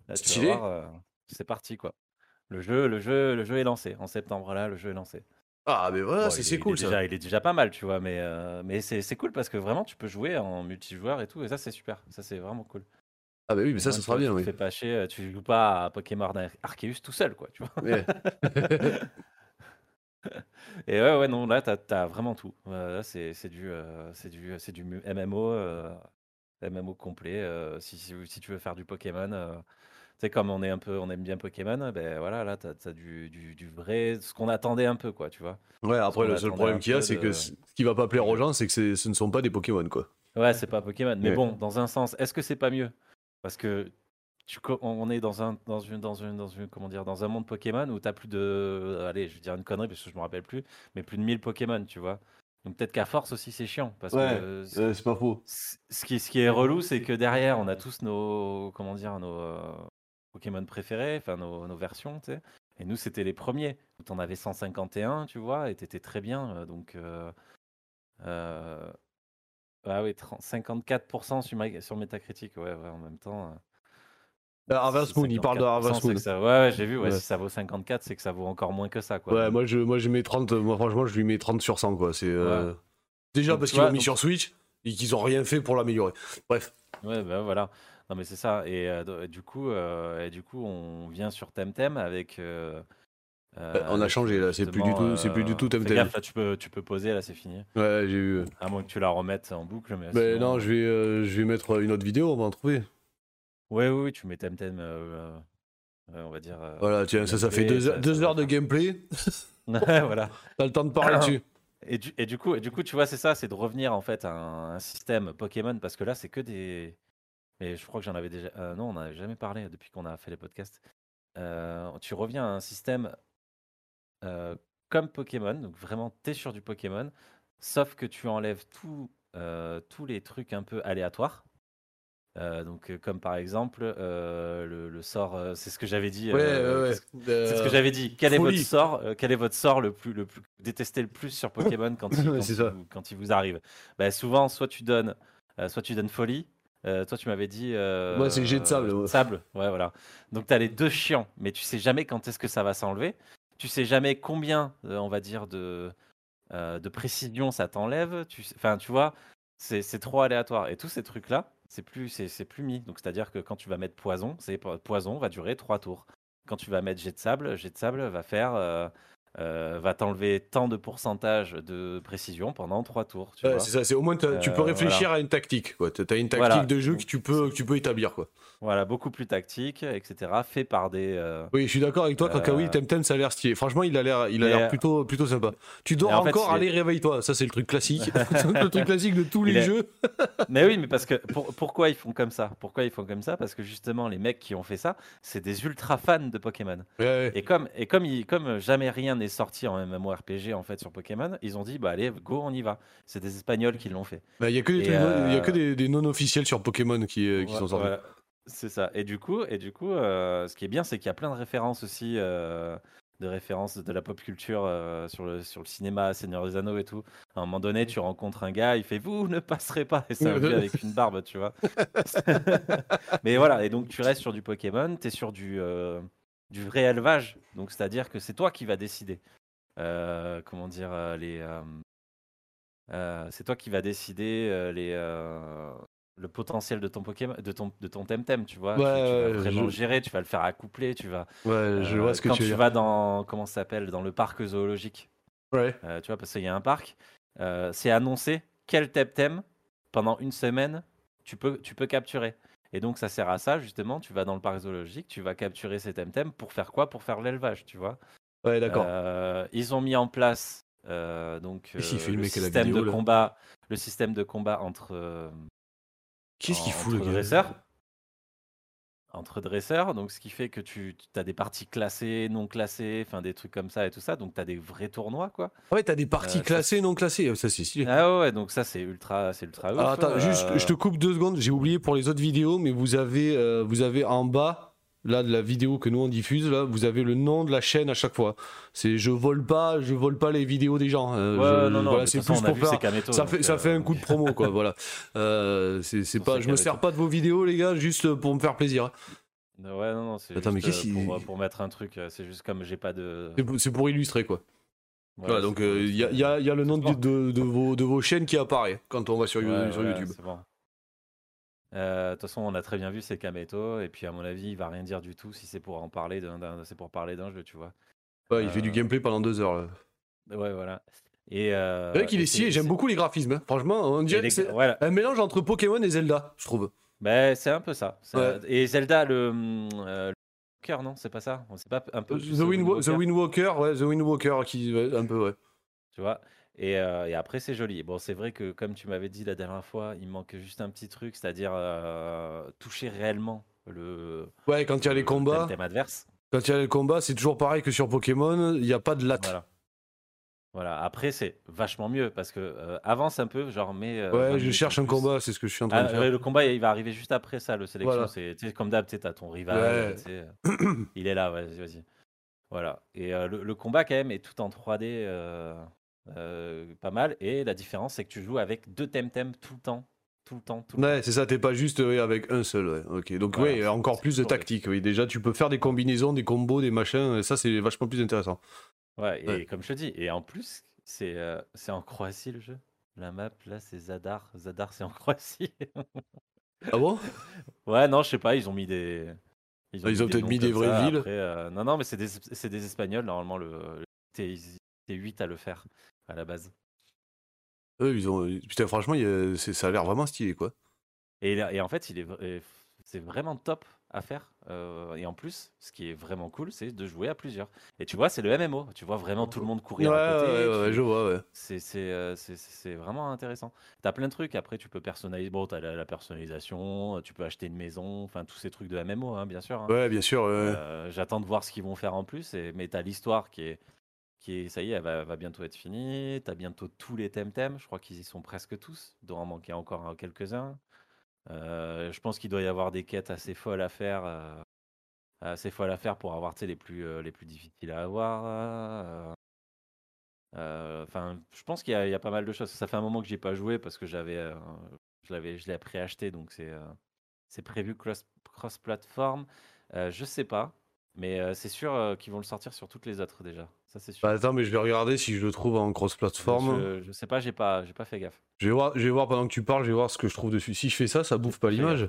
Là, tu vas Stylé. voir, euh, c'est parti quoi. Le jeu, le jeu, le jeu est lancé. En septembre là, le jeu est lancé. Ah, mais voilà, Bon, c'est cool il est ça. déjà, il est déjà pas mal, tu vois, mais, euh, mais c'est cool parce que vraiment, tu peux jouer en multijoueur et tout, et ça, c'est super. Ça, c'est vraiment cool. Ah, bah oui, mais ça, ça sera bien, tu oui. fais pas chier, euh, tu joues pas à Pokémon Ar- Arceus tout seul, quoi, tu vois. Ouais. <laughs> Et ouais, ouais, non, là, t'as as vraiment tout. Euh, là, c'est du, euh, c'est du, du MMO, euh, MMO complet. si, si, si tu veux faire du Pokémon, sais, comme on est un peu, on aime bien Pokémon, ben voilà, là, t'as as du, du, du vrai, ce qu'on attendait un peu, quoi, tu vois. Ouais, après, le seul problème qu'il y a, c'est de- que ce qui va pas plaire aux gens, c'est que ce ne sont pas des Pokémon, quoi. Ouais, c'est pas Pokémon. Mais Ouais. bon, dans un sens, est-ce que c'est pas mieux? Parce que tu, on est dans un, dans une, dans une, dans une, comment dire, dans un monde Pokémon où t'as plus de, allez, je vais dire une connerie parce que je me rappelle plus, mais plus de 1000 Pokémon, tu vois. Donc peut-être qu'à force aussi c'est chiant parce que euh, ce- c'est pas faux. ce ce qui, ce qui est relou, c'est que derrière on a tous nos, comment dire, nos euh, Pokémon préférés, enfin nos, nos versions, tu sais. Et nous c'était les premiers. T'en avais 151, tu vois, et t'étais très bien. euh, Donc euh, euh, ah oui, 30 54% sur, sur Metacritic, ouais, ouais, en même temps. euh, Harvest si Moon, il parle de 54%, Harvest Moon. ça- Ouais, ouais, j'ai vu, ouais, Ouais. si ça vaut 54, c'est que ça vaut encore moins que ça, quoi. Ouais, moi je, moi je mets 30, moi franchement je lui mets 30 sur 100 quoi. C'est déjà Donc, parce qu'ils l'ont mis donc- sur Switch et qu'ils ont rien fait pour l'améliorer. Bref. Ouais, bah voilà. Non, mais c'est ça. Et, euh, du coup, euh, et du coup, on vient sur Temtem avec. euh, Euh, on a changé, là, c'est plus du tout- c'est plus du tout Temtem. gaffe, là, tu peux, tu peux poser, là, c'est fini. Ouais, j'ai vu. À moins que tu la remettes en boucle. Mais sinon, non, je vais, je vais mettre une autre vidéo, on va en trouver. Ouais, oui, oui, tu mets Temtem, euh, on va dire. Voilà, tiens, ça, ça fait deux, heures- ça- deux ça heures de gameplay. <laughs> <laughs> voilà. T'as le temps de parler dessus. Et du, et du coup, et du coup, tu vois, c'est ça, c'est de revenir en fait à un, un système Pokémon parce que là, c'est que des. Et je crois que j'en avais déjà. euh, non, on n'en avait jamais parlé depuis qu'on a fait les podcasts. Euh, tu reviens à un système euh, comme Pokémon, donc vraiment, t'es sur du Pokémon. sauf que tu enlèves tout, euh, tous les trucs un peu aléatoires. Euh, donc, euh, comme par exemple euh, le, le sort, euh, c'est ce que j'avais dit. Ouais, euh, ouais, ouais. C'est ce que j'avais dit. Quel est votre folie. sort euh, Quel est votre sort le plus, le plus détesté le plus sur <laughs> Pokémon quand il, Ouais, quand c'est il ça. vous, quand il vous arrive? Bah, Souvent, soit tu donnes, euh, soit tu donnes folie. Euh, toi, tu m'avais dit. euh, Moi, c'est jet de sable, ouais. Sable, ouais, voilà. Donc, tu as les deux chiants, mais tu sais jamais quand est-ce que ça va s'enlever. Tu sais jamais combien, euh, on va dire, de, euh, de précision ça t'enlève. Tu, enfin, tu vois, c'est trop aléatoire. Et tous ces trucs-là, c'est plus, plus mis. Donc, c'est-à-dire que quand tu vas mettre poison, c'est po- poison va durer trois tours. Quand tu vas mettre jet de sable, jet de sable va faire, euh, va t'enlever tant de pourcentage de précision pendant trois tours. Tu Ouais, c'est ça, c'est au moins tu peux Euh, réfléchir à une tactique. quoi. T'as une tactique Voilà. de jeu que tu peux, que tu peux établir. Quoi. Voilà, beaucoup plus tactique, etc. Fait par des. euh, Oui, je suis d'accord avec toi, Kakaoui, Temtem, ça a l'air stylé. Franchement, il a l'air, il a l'air plutôt, plutôt sympa. Tu dors en fait, encore, est- allez, réveille-toi. Ça, c'est le truc classique. <laughs> le truc classique de tous Il les est- jeux. <laughs> Mais oui, mais parce que pour- pourquoi ils font comme ça? Pourquoi ils font comme ça? Parce que justement, les mecs qui ont fait ça, c'est des ultra fans de Pokémon. Ouais, ouais. Et comme et comme comme jamais rien n'est sorti en MMORPG en fait sur Pokémon, ils ont dit bah allez go on y va. C'est des Espagnols qui l'ont fait. Bah, Il y a que des, non- y a que euh, des, des non officiels sur Pokémon qui, euh, qui Ouais, sont sortis. voilà. C'est ça. Et du coup et du coup, euh, ce qui est bien, c'est qu'il y a plein de références aussi. de références de la pop culture sur, le, sur le cinéma, Seigneur des Anneaux et tout. À un moment donné, tu rencontres un gars, il fait Vous ne passerez pas. Et c'est un vieux avec une barbe, tu vois. <laughs> <laughs> Mais voilà, et donc tu restes sur du Pokémon, tu es sur du, du vrai élevage. Donc c'est-à-dire que c'est toi qui vas décider. Euh, comment dire euh, les euh, c'est toi qui vas décider les le potentiel de ton Pokémon de ton de ton Temtem tu vois Tu- Ouais, tu, vas vraiment je- le gérer tu vas le faire accoupler tu vas Ouais, je vois ce que quand tu vas dans comment ça s'appelle dans le parc zoologique Ouais. tu vois, parce qu'il y a un parc, c'est annoncé quel Temtem, pendant une semaine, tu peux, tu peux capturer. Et donc, ça sert à ça, justement. Tu vas dans le parc zoologique, tu vas capturer ces Temtem pour faire quoi? Pour faire l'élevage, tu vois? Ouais, d'accord. Euh, ils ont mis en place euh, donc, euh, le système vidéo, de combat. Le système de combat entre, Qu'est-ce qu'il fout, le dresseurs. Entre dresseurs, donc ce qui fait que tu as des parties classées, non classées, enfin des trucs comme ça et tout ça. Donc, tu as des vrais tournois, quoi. Ouais, t'as des parties Euh, ça, classées non classées. Ça, c'est stylé. Ah ouais, donc ça, c'est ultra, c'est ultra ouf. Attends, euh, juste, je te coupe deux secondes. J'ai oublié pour les autres vidéos, mais vous avez, euh, vous avez en bas, là, de la vidéo que nous on diffuse, là, vous avez le nom de la chaîne à chaque fois. C'est je vole pas, je vole pas les vidéos des gens. euh, Ouais, je- non, non, voilà, c'est façon, plus pour faire. Ça fait, ça euh, fait un coup de promo, quoi. voilà. Euh, c'est pas, je me sers pas de vos vidéos, les gars, juste pour me faire plaisir. Ouais, non, non, c'est Attends, mais juste, qu'est-ce euh, pour, pour mettre un truc, euh, c'est juste comme j'ai pas de. C'est pour- illustrer, quoi. Ouais, voilà, donc pour euh, il y, y y a le nom de, de, de vos, de vos chaînes qui apparaît quand on va sur, Ouais, sur YouTube. bon. Euh, De toute façon, on a très bien vu, c'est Kameto, et puis à mon avis, il va rien dire du tout si c'est pour en parler d'un, c'est pour parler d'un jeu, tu vois. Ouais, il fait du Euh, gameplay pendant deux heures. là. Ouais, voilà. Et. Euh, C'est vrai qu'il est stylé, j'aime beaucoup les graphismes. hein. Franchement, on dirait les- que c'est voilà. un mélange entre Pokémon et Zelda, je trouve. Ben, c'est un peu ça. C'est Ouais. un- Et Zelda, le. euh, le Walker, non, c'est pas ça? C'est pas un peu. plus The, Wind, Wind The Walker, Wind Walker, ouais, The Wind Walker, qui, un peu, ouais. Tu vois? Et, euh, et après, c'est joli. Bon, c'est vrai que, comme tu m'avais dit la dernière fois, il manque juste un petit truc, c'est-à-dire euh, toucher réellement le. Ouais, quand il y a les le combats, thème adverse. quand il y a les combats, c'est toujours pareil que sur Pokémon, il n'y a pas de latte. Voilà. Voilà. Après, c'est vachement mieux parce que euh, avance un peu, genre, mais. euh, 20 ouais, je cherche un plus. combat, c'est ce que je suis en train Ah, de faire. ouais, le combat, il va arriver juste après ça, le sélection. Voilà. C'est comme d'hab, t'as ton rival. Ouais. <clears throat> il est là, vas-y, vas-y. Voilà. Et euh, le, le combat, quand même, est tout en 3D, euh, pas mal. Et la différence, c'est que tu joues avec deux Temtem tout le temps. Tout le temps, tout le Ouais, c'est ça, t'es pas juste avec un seul, ouais. Ok, donc Voilà, c'est- encore plus de tactique, oui. Déjà, tu peux faire des combinaisons, des combos, des machins, ça, c'est vachement plus intéressant. Ouais, et Ouais. comme je te dis, et en plus, c'est euh, en Croatie le jeu. La map, là, c'est Zadar. Zadar, c'est en Croatie. Ah bon? <laughs> Ouais, non, je sais pas, ils ont mis des. Ils Ah, ils ont peut-être mis des vraies ça, villes. après, euh, Non, non, mais c'est des, des Espagnols, normalement, le, le T, 8 à le faire, à la base. Eux, ils ont. Putain, franchement, a- ça a l'air vraiment stylé, quoi. Et, a- et en fait, il est, c'est vraiment top à faire. euh, et en plus, ce qui est vraiment cool, c'est de jouer à plusieurs. Et tu vois, c'est le MMO. Tu vois vraiment tout le monde courir ouais, à côté. ouais, ouais, tu- je vois, ouais. c'est c'est, euh, c'est- vraiment intéressant. Tu as plein de trucs. Après, tu peux personnaliser. Bon, tu as la, la personnalisation, tu peux acheter une maison, enfin, tous ces trucs de MMO, hein, bien sûr. hein. Ouais, bien sûr, ouais. Euh, J'attends de voir ce qu'ils vont faire en plus. Et, mais tu as l'histoire qui est, qui est, ça y est, elle va, bientôt être finie. Tu as bientôt tous les thèmes-thèmes. Je crois qu'ils y sont presque tous. Il doit en manquer encore quelques-uns. Euh, je pense qu'il doit y avoir des quêtes assez folles à faire. euh, assez folles à faire pour avoir les plus, euh, les plus difficiles à avoir. Enfin, je pense qu'il y, a- pas mal de choses. Ça fait un moment que j'ai pas joué parce que j'avais, je l'avais, je l'ai préacheté, donc c'est, c'est prévu cross, cross-platform. Euh, je sais pas, mais euh, c'est sûr euh, qu'ils vont le sortir sur toutes les autres déjà. Ça c'est sûr. Bah, attends, mais je vais regarder si je le trouve en cross-platform. Je, je sais pas, j'ai pas, j'ai pas fait gaffe. Je vais, voir, je vais voir pendant que tu parles, je vais voir ce que je trouve dessus. Si je fais ça, ça bouffe pas l'image.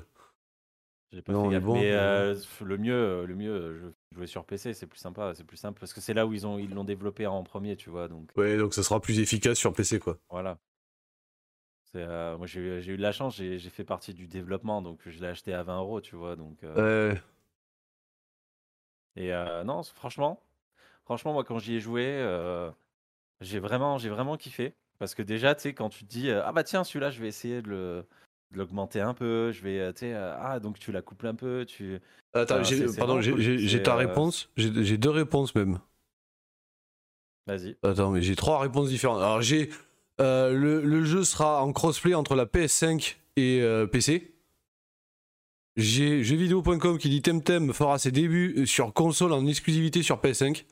J'ai pas Non, fait mais gaffe. bon, mais euh, le mieux, le mieux, je jouer sur PC, c'est plus sympa, c'est plus simple parce que c'est là où ils ont, ils l'ont développé en premier, tu vois. Donc Ouais, donc ça sera plus efficace sur PC, quoi. voilà. Moi j'ai eu- de la chance, j'ai fait partie du développement, donc je l'ai acheté à 20 euros, tu vois. Donc Ouais. Et euh, non, franchement, franchement moi quand j'y ai joué, euh, j'ai vraiment, j'ai vraiment kiffé parce que déjà, tu sais, quand tu te dis euh, ah bah tiens celui-là, je vais essayer de le de l'augmenter un peu, je vais, tu sais, ah donc tu la couples un peu, tu Attends, Enfin, j'ai- pardon, j'ai cool. ta réponse. J'ai j'ai deux réponses même. vas-y. Attends, mais j'ai trois réponses différentes. Alors, j'ai. le, le jeu sera en crossplay entre la PS5 et PC. J'ai jeuxvideo.com qui dit Temtem fera ses débuts sur console en exclusivité sur PS5.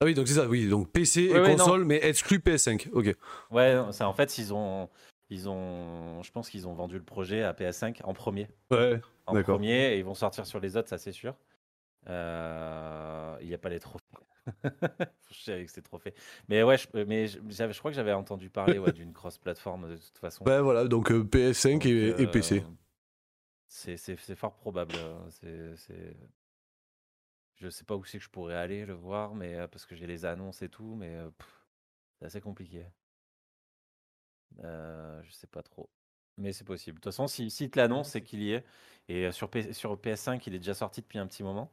Ah oui, donc c'est ça, oui. Donc PC Ouais, et ouais, console, mais exclu PS5. Ok. Ouais, c'est en fait ils ont, ils ont, je pense qu'ils ont vendu le projet à PS5 en premier. Ouais. en premier et ils vont sortir sur les autres, ça c'est sûr. Euh, Il n'y a pas les trophées. <laughs> je sais avec ces trophées. Mais ouais, je, mais je, crois que j'avais entendu parler <laughs> ouais, d'une cross-platform de toute façon. Ouais, voilà, donc euh, PS5 Donc, et, et euh, PC. C'est, c'est, c'est fort probable. euh, C'est, c'est... Je sais pas où c'est que je pourrais aller le voir, mais euh, parce que j'ai les annonces et tout, mais euh, pff, c'est assez compliqué. Euh, je sais pas trop. Mais c'est possible. De toute façon, si, si te l'annonce, c'est qu'il y est. Et euh, sur, P- sur PS5, il est déjà sorti depuis un petit moment.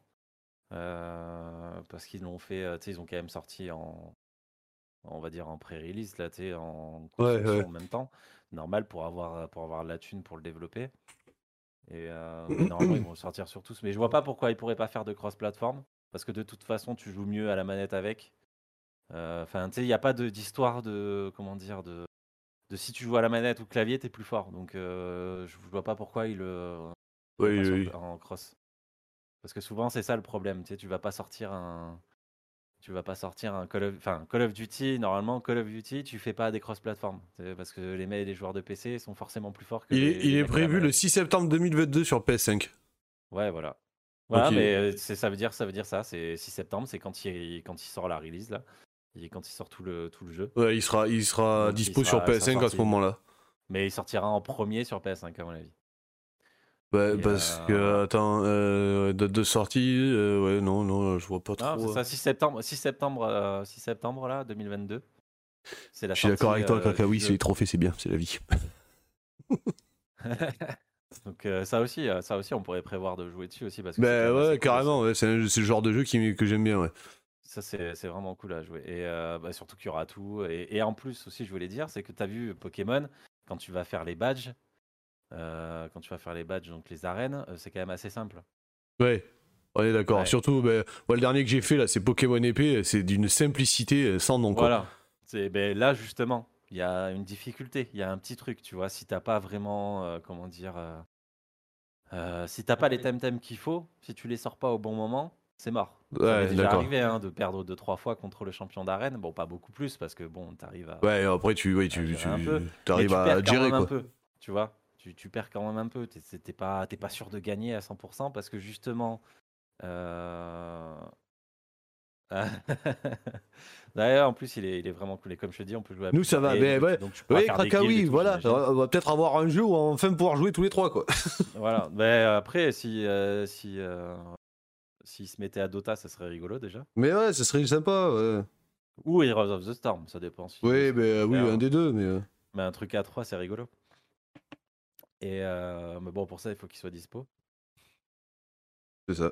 Euh, parce qu'ils l'ont fait, euh, tu sais, ils ont quand même sorti en, on va dire en pré-release, là, tu sais, Ouais, en même temps. Normal pour avoir, pour avoir la thune pour le développer. Et euh, <clears throat> normalement, ils vont sortir sur tous. Mais je vois pas pourquoi ils pourraient pas faire de cross-platform. Parce que de toute façon, tu joues mieux à la manette avec. Euh, Enfin, tu sais, il n'y a pas d'histoire de, comment dire, de, de si tu joues à la manette ou clavier, t'es plus fort. Donc, euh, je vois pas pourquoi ils le Oui, sur- oui. en cross. Parce que souvent, c'est ça le problème. Tu sais, tu vas pas sortir un, tu vas pas sortir un Call of, enfin Call of Duty. Normalement, Call of Duty, tu fais pas des cross-platforms. C'est Parce que les mecs, les joueurs de PC sont forcément plus forts que. Il les- est, les il est prévu le manette. 6 septembre 2022 sur PS5. Ouais, voilà. Voilà, mais euh, ça veut dire ça veut dire ça. C'est 6 septembre, c'est quand il quand il sort la release là, et quand il sort tout le tout le jeu. Ouais, il sera, il sera Donc, il dispo sera- sur il sera PS5 à ce moment-là. Mais il sortira en premier sur PS5 à mon avis. Ouais, Et, parce euh, que, attends, euh, date de sortie, euh, ouais, non, non, je vois pas Non, trop. c'est ça, 6 septembre, 6 septembre, euh, 6 septembre là, 2022. C'est la Je suis d'accord avec toi, euh, Kaka, oui, c'est les trophées, c'est bien, c'est la vie. <laughs> Donc euh, ça aussi, euh, ça aussi, on pourrait prévoir de jouer dessus aussi parce que Bah ouais, carrément, ouais, c'est le genre de jeu qui, que j'aime bien, ouais. Ça c'est c'est vraiment cool à jouer et euh, bah, surtout qu'il y aura tout et, et en plus aussi, je voulais dire, c'est que tu as vu Pokémon quand tu vas faire les badges, euh, quand tu vas faire les badges donc les arènes, euh, c'est quand même assez simple. Ouais, on est d'accord. Ouais. Surtout, bah, le dernier que j'ai fait, là, c'est Pokémon épée, c'est d'une simplicité euh, sans nom, quoi. Voilà. C'est ben, là justement, il y a une difficulté, il y a un petit truc, tu vois, si t'as pas vraiment, euh, comment dire, euh, euh, si t'as pas les thèmes qu'il faut, si tu les sors pas au bon moment, c'est mort. Ça Ouais, m'est déjà arrivé hein, de perdre deux trois fois contre le champion d'arène, bon pas beaucoup plus parce que bon, t'arrives à, Ouais, après, tu, ouais, tu, un tu mais arrives tu à gérer, un quoi. peu, tu vois. Tu, tu perds quand même un peu. T'es t'es- t'es pas, pas sûr de gagner à 100% parce que justement. euh, <laughs> D'ailleurs, en plus, il est, il est vraiment cool. Et comme je te dis, on peut jouer à Nous, ça va, mais ouais. donc tu Oui, faire des Kraka, guildes et oui, tout, voilà. On va peut-être avoir un jeu où on va enfin pouvoir jouer tous les trois, quoi. <laughs> Voilà. Mais après, si, euh, si, euh, s'il se mettait à Dota, ça serait rigolo déjà. Mais ouais, ce serait sympa, ouais. Ou Heroes of the Storm, ça dépend. si- Oui, mais euh, oui, un des deux, mais. euh, Mais un truc à 3, c'est rigolo. Et euh, mais bon, pour ça, il faut qu'il soit dispo. C'est ça.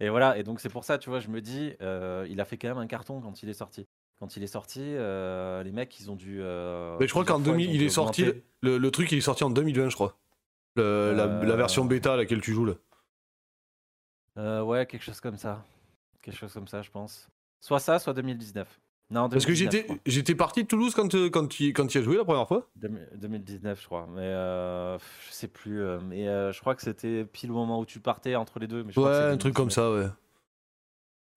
Et voilà, et donc c'est pour ça, tu vois, je me dis, euh, il a fait quand même un carton quand il est sorti. Quand il est sorti, euh, les mecs, ils ont dû. euh, Mais je crois qu'en plusieurs fois, 2000, ils ont il est sorti. Le, le truc, il est sorti en 2020, je crois. Le- la, la Euh. version bêta à laquelle tu joues, là. Euh, ouais, quelque chose comme ça. Quelque chose comme ça, je pense. Soit ça, soit 2019. Non, Parce que 2019, j'étais j'étais parti de Toulouse quand, euh, quand, tu, quand tu as joué la première fois. 2000 2019, je crois. Mais euh, je sais plus. euh, mais euh, je crois que c'était pile au moment où tu partais entre les deux. Mais je crois Ouais, que un truc comme 2019. ça, ouais.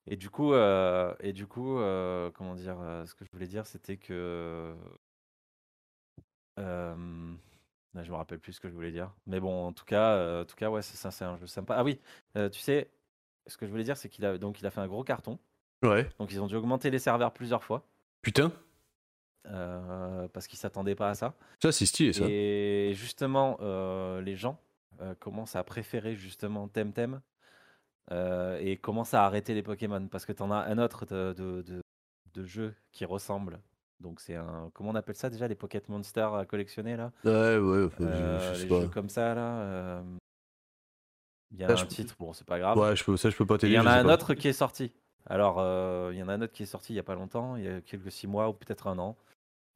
Et du coup, euh, et du coup comment dire Ce que je voulais dire, c'était que. Là, je me rappelle plus ce que je voulais dire. Mais bon, en tout cas, en tout cas ouais, c'est c'est un jeu sympa. Ah oui, tu sais, ce que je voulais dire, c'est qu'il a, donc, il a fait un gros carton. Ouais. Donc, ils ont dû augmenter les serveurs plusieurs fois. Putain, euh, parce qu'ils s'attendaient pas à ça. ça c'est stylé ça. Et justement, euh, les gens euh, commencent à préférer justement Temtem et commencent à arrêter les Pokémon parce que tu en as un autre de, de, de- de jeu qui ressemble. Donc c'est un comment on appelle ça déjà les Pocket Monsters à collectionner là? Ouais, ouais, enfin, je- Euh, je, sais les pas. jeux comme ça là. euh, Il y a Là, un je- titre, bon c'est pas grave. Ouais, je peux, ça je peux pas t'aider. il y en a un pas. autre qui est sorti. Alors, euh, il y en a un autre qui est sorti il y a pas longtemps, il y a quelques six mois ou peut-être un an.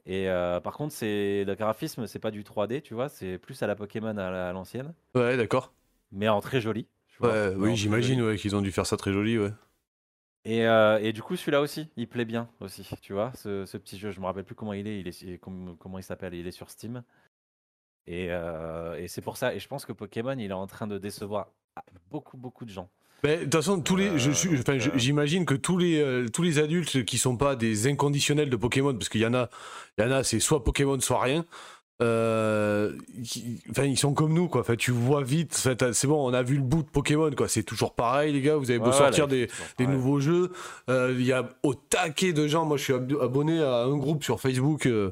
Et euh, par contre, c'est le graphisme, c'est pas du 3D, tu vois, c'est plus à la Pokémon à la- l'ancienne, Ouais, d'accord. mais en très joli. tu vois, Ouais, oui, j'imagine ouais, qu'ils ont dû faire ça très joli, ouais. Et, euh, et du coup, celui-là aussi, il plaît bien aussi, tu vois, ce, ce petit jeu. Je me rappelle plus comment il est, il est comment il s'appelle, il est sur Steam. Et, euh, et c'est pour ça. Et je pense que Pokémon, il est en train de décevoir beaucoup, beaucoup de gens. Mais de toute façon, tous les, Euh, euh, j'imagine que tous les, euh, tous les adultes qui sont pas des inconditionnels de Pokémon, parce qu'il y en a, il y en a, c'est soit Pokémon, soit rien. euh, qui- enfin, ils sont comme nous, quoi. Enfin, tu vois vite. c'est bon, on a vu le bout de Pokémon, quoi. C'est toujours pareil, les gars. Vous avez beau Ouais, sortir là, des, nouveaux jeux. euh, Il y a au taquet de gens. Moi, je suis ab- abonné à un groupe sur Facebook. euh,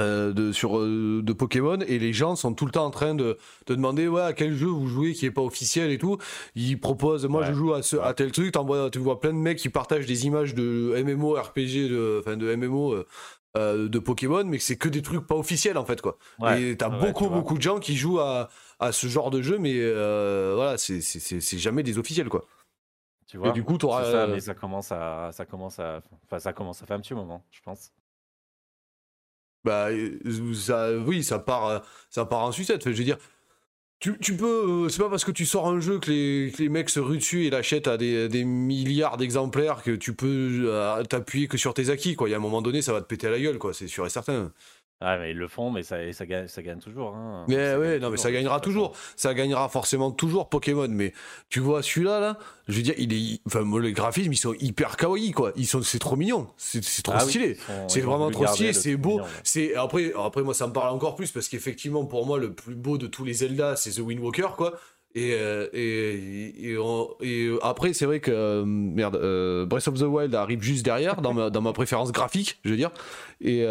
euh, de, sur, euh, de Pokémon et les gens sont tout le temps en train de, de demander ouais, à quel jeu vous jouez qui est pas officiel et tout. Ils proposent moi je joue à, ce, à tel truc, tu vois plein de mecs qui partagent des images de MMO, RPG, de, enfin de MMO euh, de Pokémon, mais que c'est que des trucs pas officiels en fait quoi. Ouais, et t'as beaucoup tu beaucoup de gens qui jouent à, à ce genre de jeu, mais voilà, c'est- c'est c'est- c'est jamais des officiels quoi. Tu vois et du coup, t'auras. C'est ça, mais ça commence à, ça commence à, enfin, ça commence à faire un petit moment, je pense. Bah, ça, oui, ça part, ça part en sucette. Je veux dire, tu, tu peux, euh, c'est pas parce que tu sors un jeu que les, que les mecs se ruent dessus et l'achètent à des, des milliards d'exemplaires que tu peux euh, t'appuyer que sur tes acquis, quoi. Il y a un moment donné, ça va te péter à la gueule, quoi. C'est sûr et certain. Ah, mais ils le font, mais ça, ça gagne, ça gagne toujours. Hein. Mais Ça ouais, non, mais ça gagnera toujours. Ça gagnera forcément toujours Pokémon. Mais tu vois, celui-là, là, je veux dire, il est, enfin, les graphismes, ils sont hyper kawaii, quoi. Ils sont, c'est trop mignon. C'est trop Ah stylé. C'est vraiment trop stylé, c'est beau. C'est après, après moi ça me parle encore plus parce qu'effectivement pour moi le plus beau de tous les Zelda c'est The Wind Walker quoi. Et, euh, et, et, on- et, euh, après c'est vrai que euh, merde euh, Breath of the Wild arrive juste derrière dans ma, dans ma préférence graphique je veux dire. Et,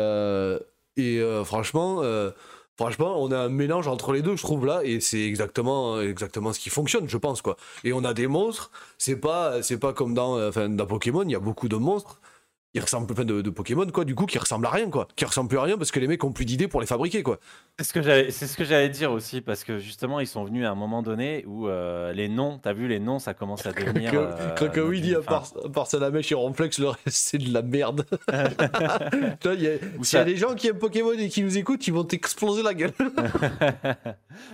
et euh, franchement euh, franchement on a un mélange entre les deux je trouve là. Et c'est exactement exactement ce qui fonctionne je pense quoi. Et on a des monstres. C'est pas c'est pas comme dans euh, enfin dans Pokémon il y a beaucoup de monstres ils ressemblent enfin, de, de Pokémon quoi du coup qui ressemblent à rien quoi. Qui ressemblent plus à rien parce que les mecs ont plus d'idées pour les fabriquer quoi. C'est ce que j'allais, c'est ce que j'allais dire aussi, parce que justement, ils sont venus à un moment donné où euh, les noms, t'as vu, les noms, ça commence à devenir. euh, Crocodile dit à part, à part Salamèche et Ronflex le reste c'est de la merde. <laughs> Il y a- Ou s'il y a ça- des gens qui aiment Pokémon et qui nous écoutent ils vont t'exploser la gueule. <laughs>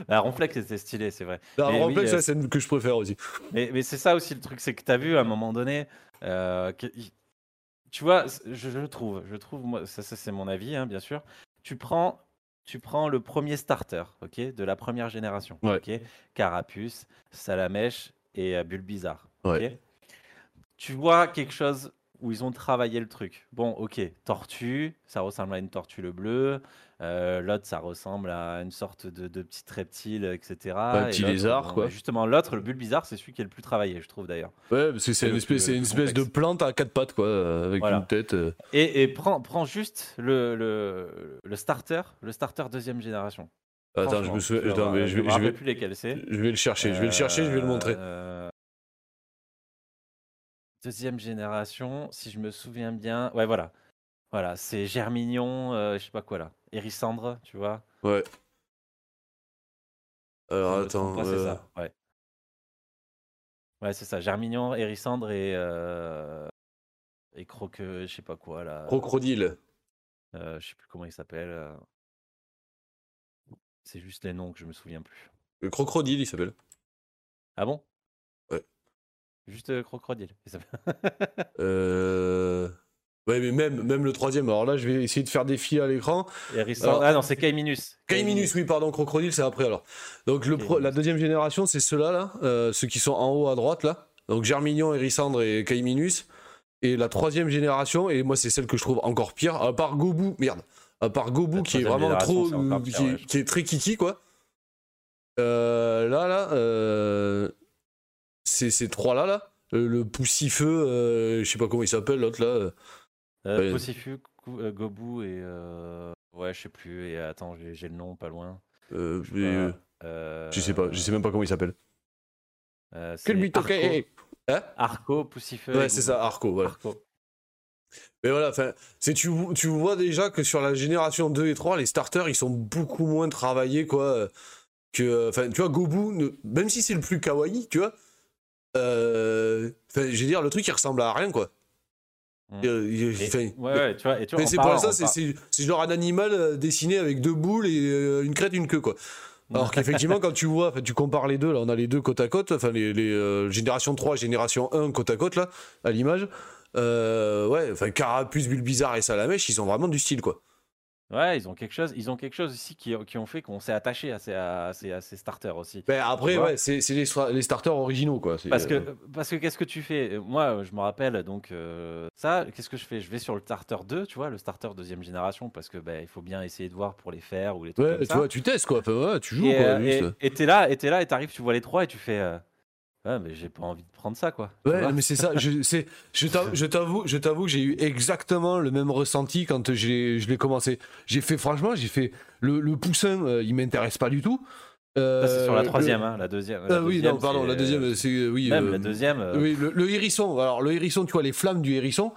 Bah, Ronflex c'était stylé, c'est vrai. Non, Mais oui, Ronflex c'est une que je préfère aussi. Mais, mais c'est ça aussi le truc, c'est que t'as vu à un moment donné, euh, que- tu vois, je, je trouve, je trouve, moi, ça, ça, c'est mon avis, hein, bien sûr. Tu prends, tu prends le premier starter, ok, de la première génération, Ouais. ok, Carapuce, Salamèche et euh, Bulbizarre, ok? Tu vois quelque chose où ils ont travaillé le truc. Bon, ok, tortue, ça ressemble à une tortue le bleu. Euh, l'autre, ça ressemble à une sorte de, de petit reptile, etc. Un Et petit l'autre, lézard, quoi. bah, Justement, l'autre, le Bulbizarre, c'est celui qui est le plus travaillé, je trouve d'ailleurs. ouais parce que c'est une espèce une de plante à quatre pattes quoi avec Voilà. une tête euh. Et, et prends, prends juste le, le, le starter, le starter deuxième génération. attends je me souviens attends, mais je vais je vais plus lesquels c'est. je vais le chercher je vais le chercher je vais le montrer Euh, Deuxième génération, si je me souviens bien. Ouais, voilà. Voilà, c'est Germignon, je sais pas quoi là. Hérissandre, tu vois. ouais alors attends pas, euh, ça. Ouais. Ouais, c'est ça. Germignon, Hérissandre et. euh, Et Croque, je sais pas quoi là. Crocodile Euh, je sais plus comment il s'appelle. C'est juste les noms que je me souviens plus. le crocodile il s'appelle Ah bon? Ouais. Juste Crocodile. il s'appelle. <laughs> Euh... Ouais, mais même, même le troisième. Alors là, je vais essayer de faire défiler à l'écran. Alors- Ah non, c'est Kaiminus. Kaiminus, oui, pardon, Crocodile, c'est après alors. Donc le pro- la deuxième génération, c'est ceux-là, là, euh, ceux qui sont en haut à droite, là. Donc Germignon, Hérissandre et Kaiminus. Et la troisième génération, et moi, c'est celle que je trouve encore pire, à part Gobu, merde, à part Gobu qui est vraiment trop. qui, ouais, est très kiki, quoi. Euh, là, là, euh, c'est ces trois-là, là. Euh, le Poussifeu, je sais pas comment il s'appelle, l'autre, là. Euh. Possifu, euh, Gobu et. euh, Ouais, je sais plus. Et attends, j'ai le nom pas loin. euh, Je sais mais, euh, pas, je sais pas, je sais même pas comment il s'appelle. euh, mytho- Arco. Hein? Arco, Poussifeu. Ouais, c'est ça, Arco, voilà. Arco. Mais voilà, c'est tu, tu vois déjà que sur la génération 2 et 3, les starters, ils sont beaucoup moins travaillés, quoi. Que, enfin, tu vois, Gobu, ne- même si c'est le plus kawaii, tu vois, euh, enfin, je veux dire, le truc, il ressemble à rien, quoi. Euh, il- Et- enfin, ouais, ouais, tu vois. Et tu vois, mais en c'est pour ça, c'est, genre un animal euh, dessiné avec deux boules et euh, une crête, une queue, quoi. Alors <laughs> qu'effectivement, quand tu vois, enfin, tu compares les deux, là, on a les deux côte à côte, enfin, les, les euh, génération 3, génération 1 côte à côte, là, à l'image. Euh, ouais, enfin, Carapuce, Bulbizarre et Salamèche, ils ont vraiment du style, quoi. Ouais, ils ont quelque chose. Ils ont quelque chose ici qui, qui ont fait qu'on s'est attaché à ces, à, ces, à ces starters aussi. Ben après, ouais, c'est, c'est les, les starters originaux, quoi. Parce que, euh, parce que qu'est-ce que tu fais? Moi, je me rappelle, donc, euh, ça, qu'est-ce que je fais? Je vais sur le starter 2, tu vois, le starter deuxième génération, parce que ben, il faut bien essayer de voir pour les faire ou les trucs ouais, comme tu ça. vois, tu testes, quoi. Enfin, ouais, tu joues, et quoi. euh, juste. et- t'es là, et t'es là, et t'arrives, tu vois les trois, et tu fais. euh, ouais, mais j'ai pas envie de prendre ça, quoi. Ouais, mais c'est ça. Je, c'est, je, t'avoue, je t'avoue, t'avoue, j'ai eu exactement le même ressenti quand je l'ai commencé. J'ai fait, franchement, j'ai fait le, le poussin, euh, il m'intéresse pas du tout. Ça, c'est sur la Euh, troisième, le- hein, la deuxième. Ah la oui, deuxième, non, pardon, la deuxième, euh, c'est euh, oui. Même euh, la deuxième. euh, Oui, le, le hérisson. Alors le hérisson, tu vois les flammes du hérisson.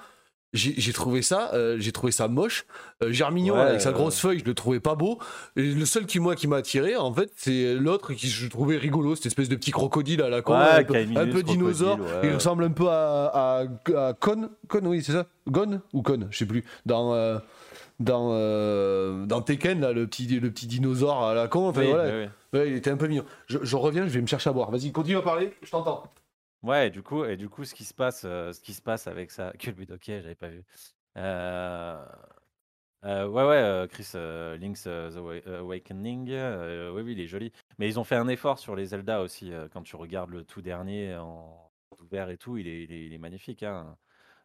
J'ai trouvé ça, euh, j'ai trouvé ça moche. Euh, Germignon Ouais, avec sa grosse feuille, je le trouvais pas beau. Et le seul qui moi qui m'a attiré, en fait, c'est l'autre qui je trouvais rigolo, cette espèce de petit crocodile à la con, Ouais, un, peu, Kaiminus, un peu dinosaure. ouais. Il ressemble un peu à, à, à Con, Con, oui, c'est ça, Gon ou Con, je sais plus. Dans euh, dans euh, dans Tekken, là, le petit le petit dinosaure à la con. Enfin, oui, voilà. il était un peu mignon. Je, je reviens, je vais me chercher à boire. Vas-y, continue à parler, je t'entends. Ouais, du coup, et du coup, ce qui se passe, euh, ce qui se passe avec ça, <laughs> ok, j'avais pas vu. Euh, euh, ouais, ouais, euh, Chris Link's The Awa- Awakening, oui, oui, il est joli. Mais ils ont fait un effort sur les Zelda aussi. quand tu regardes le tout dernier en ouvert et tout, il est, il est, il est magnifique. hein.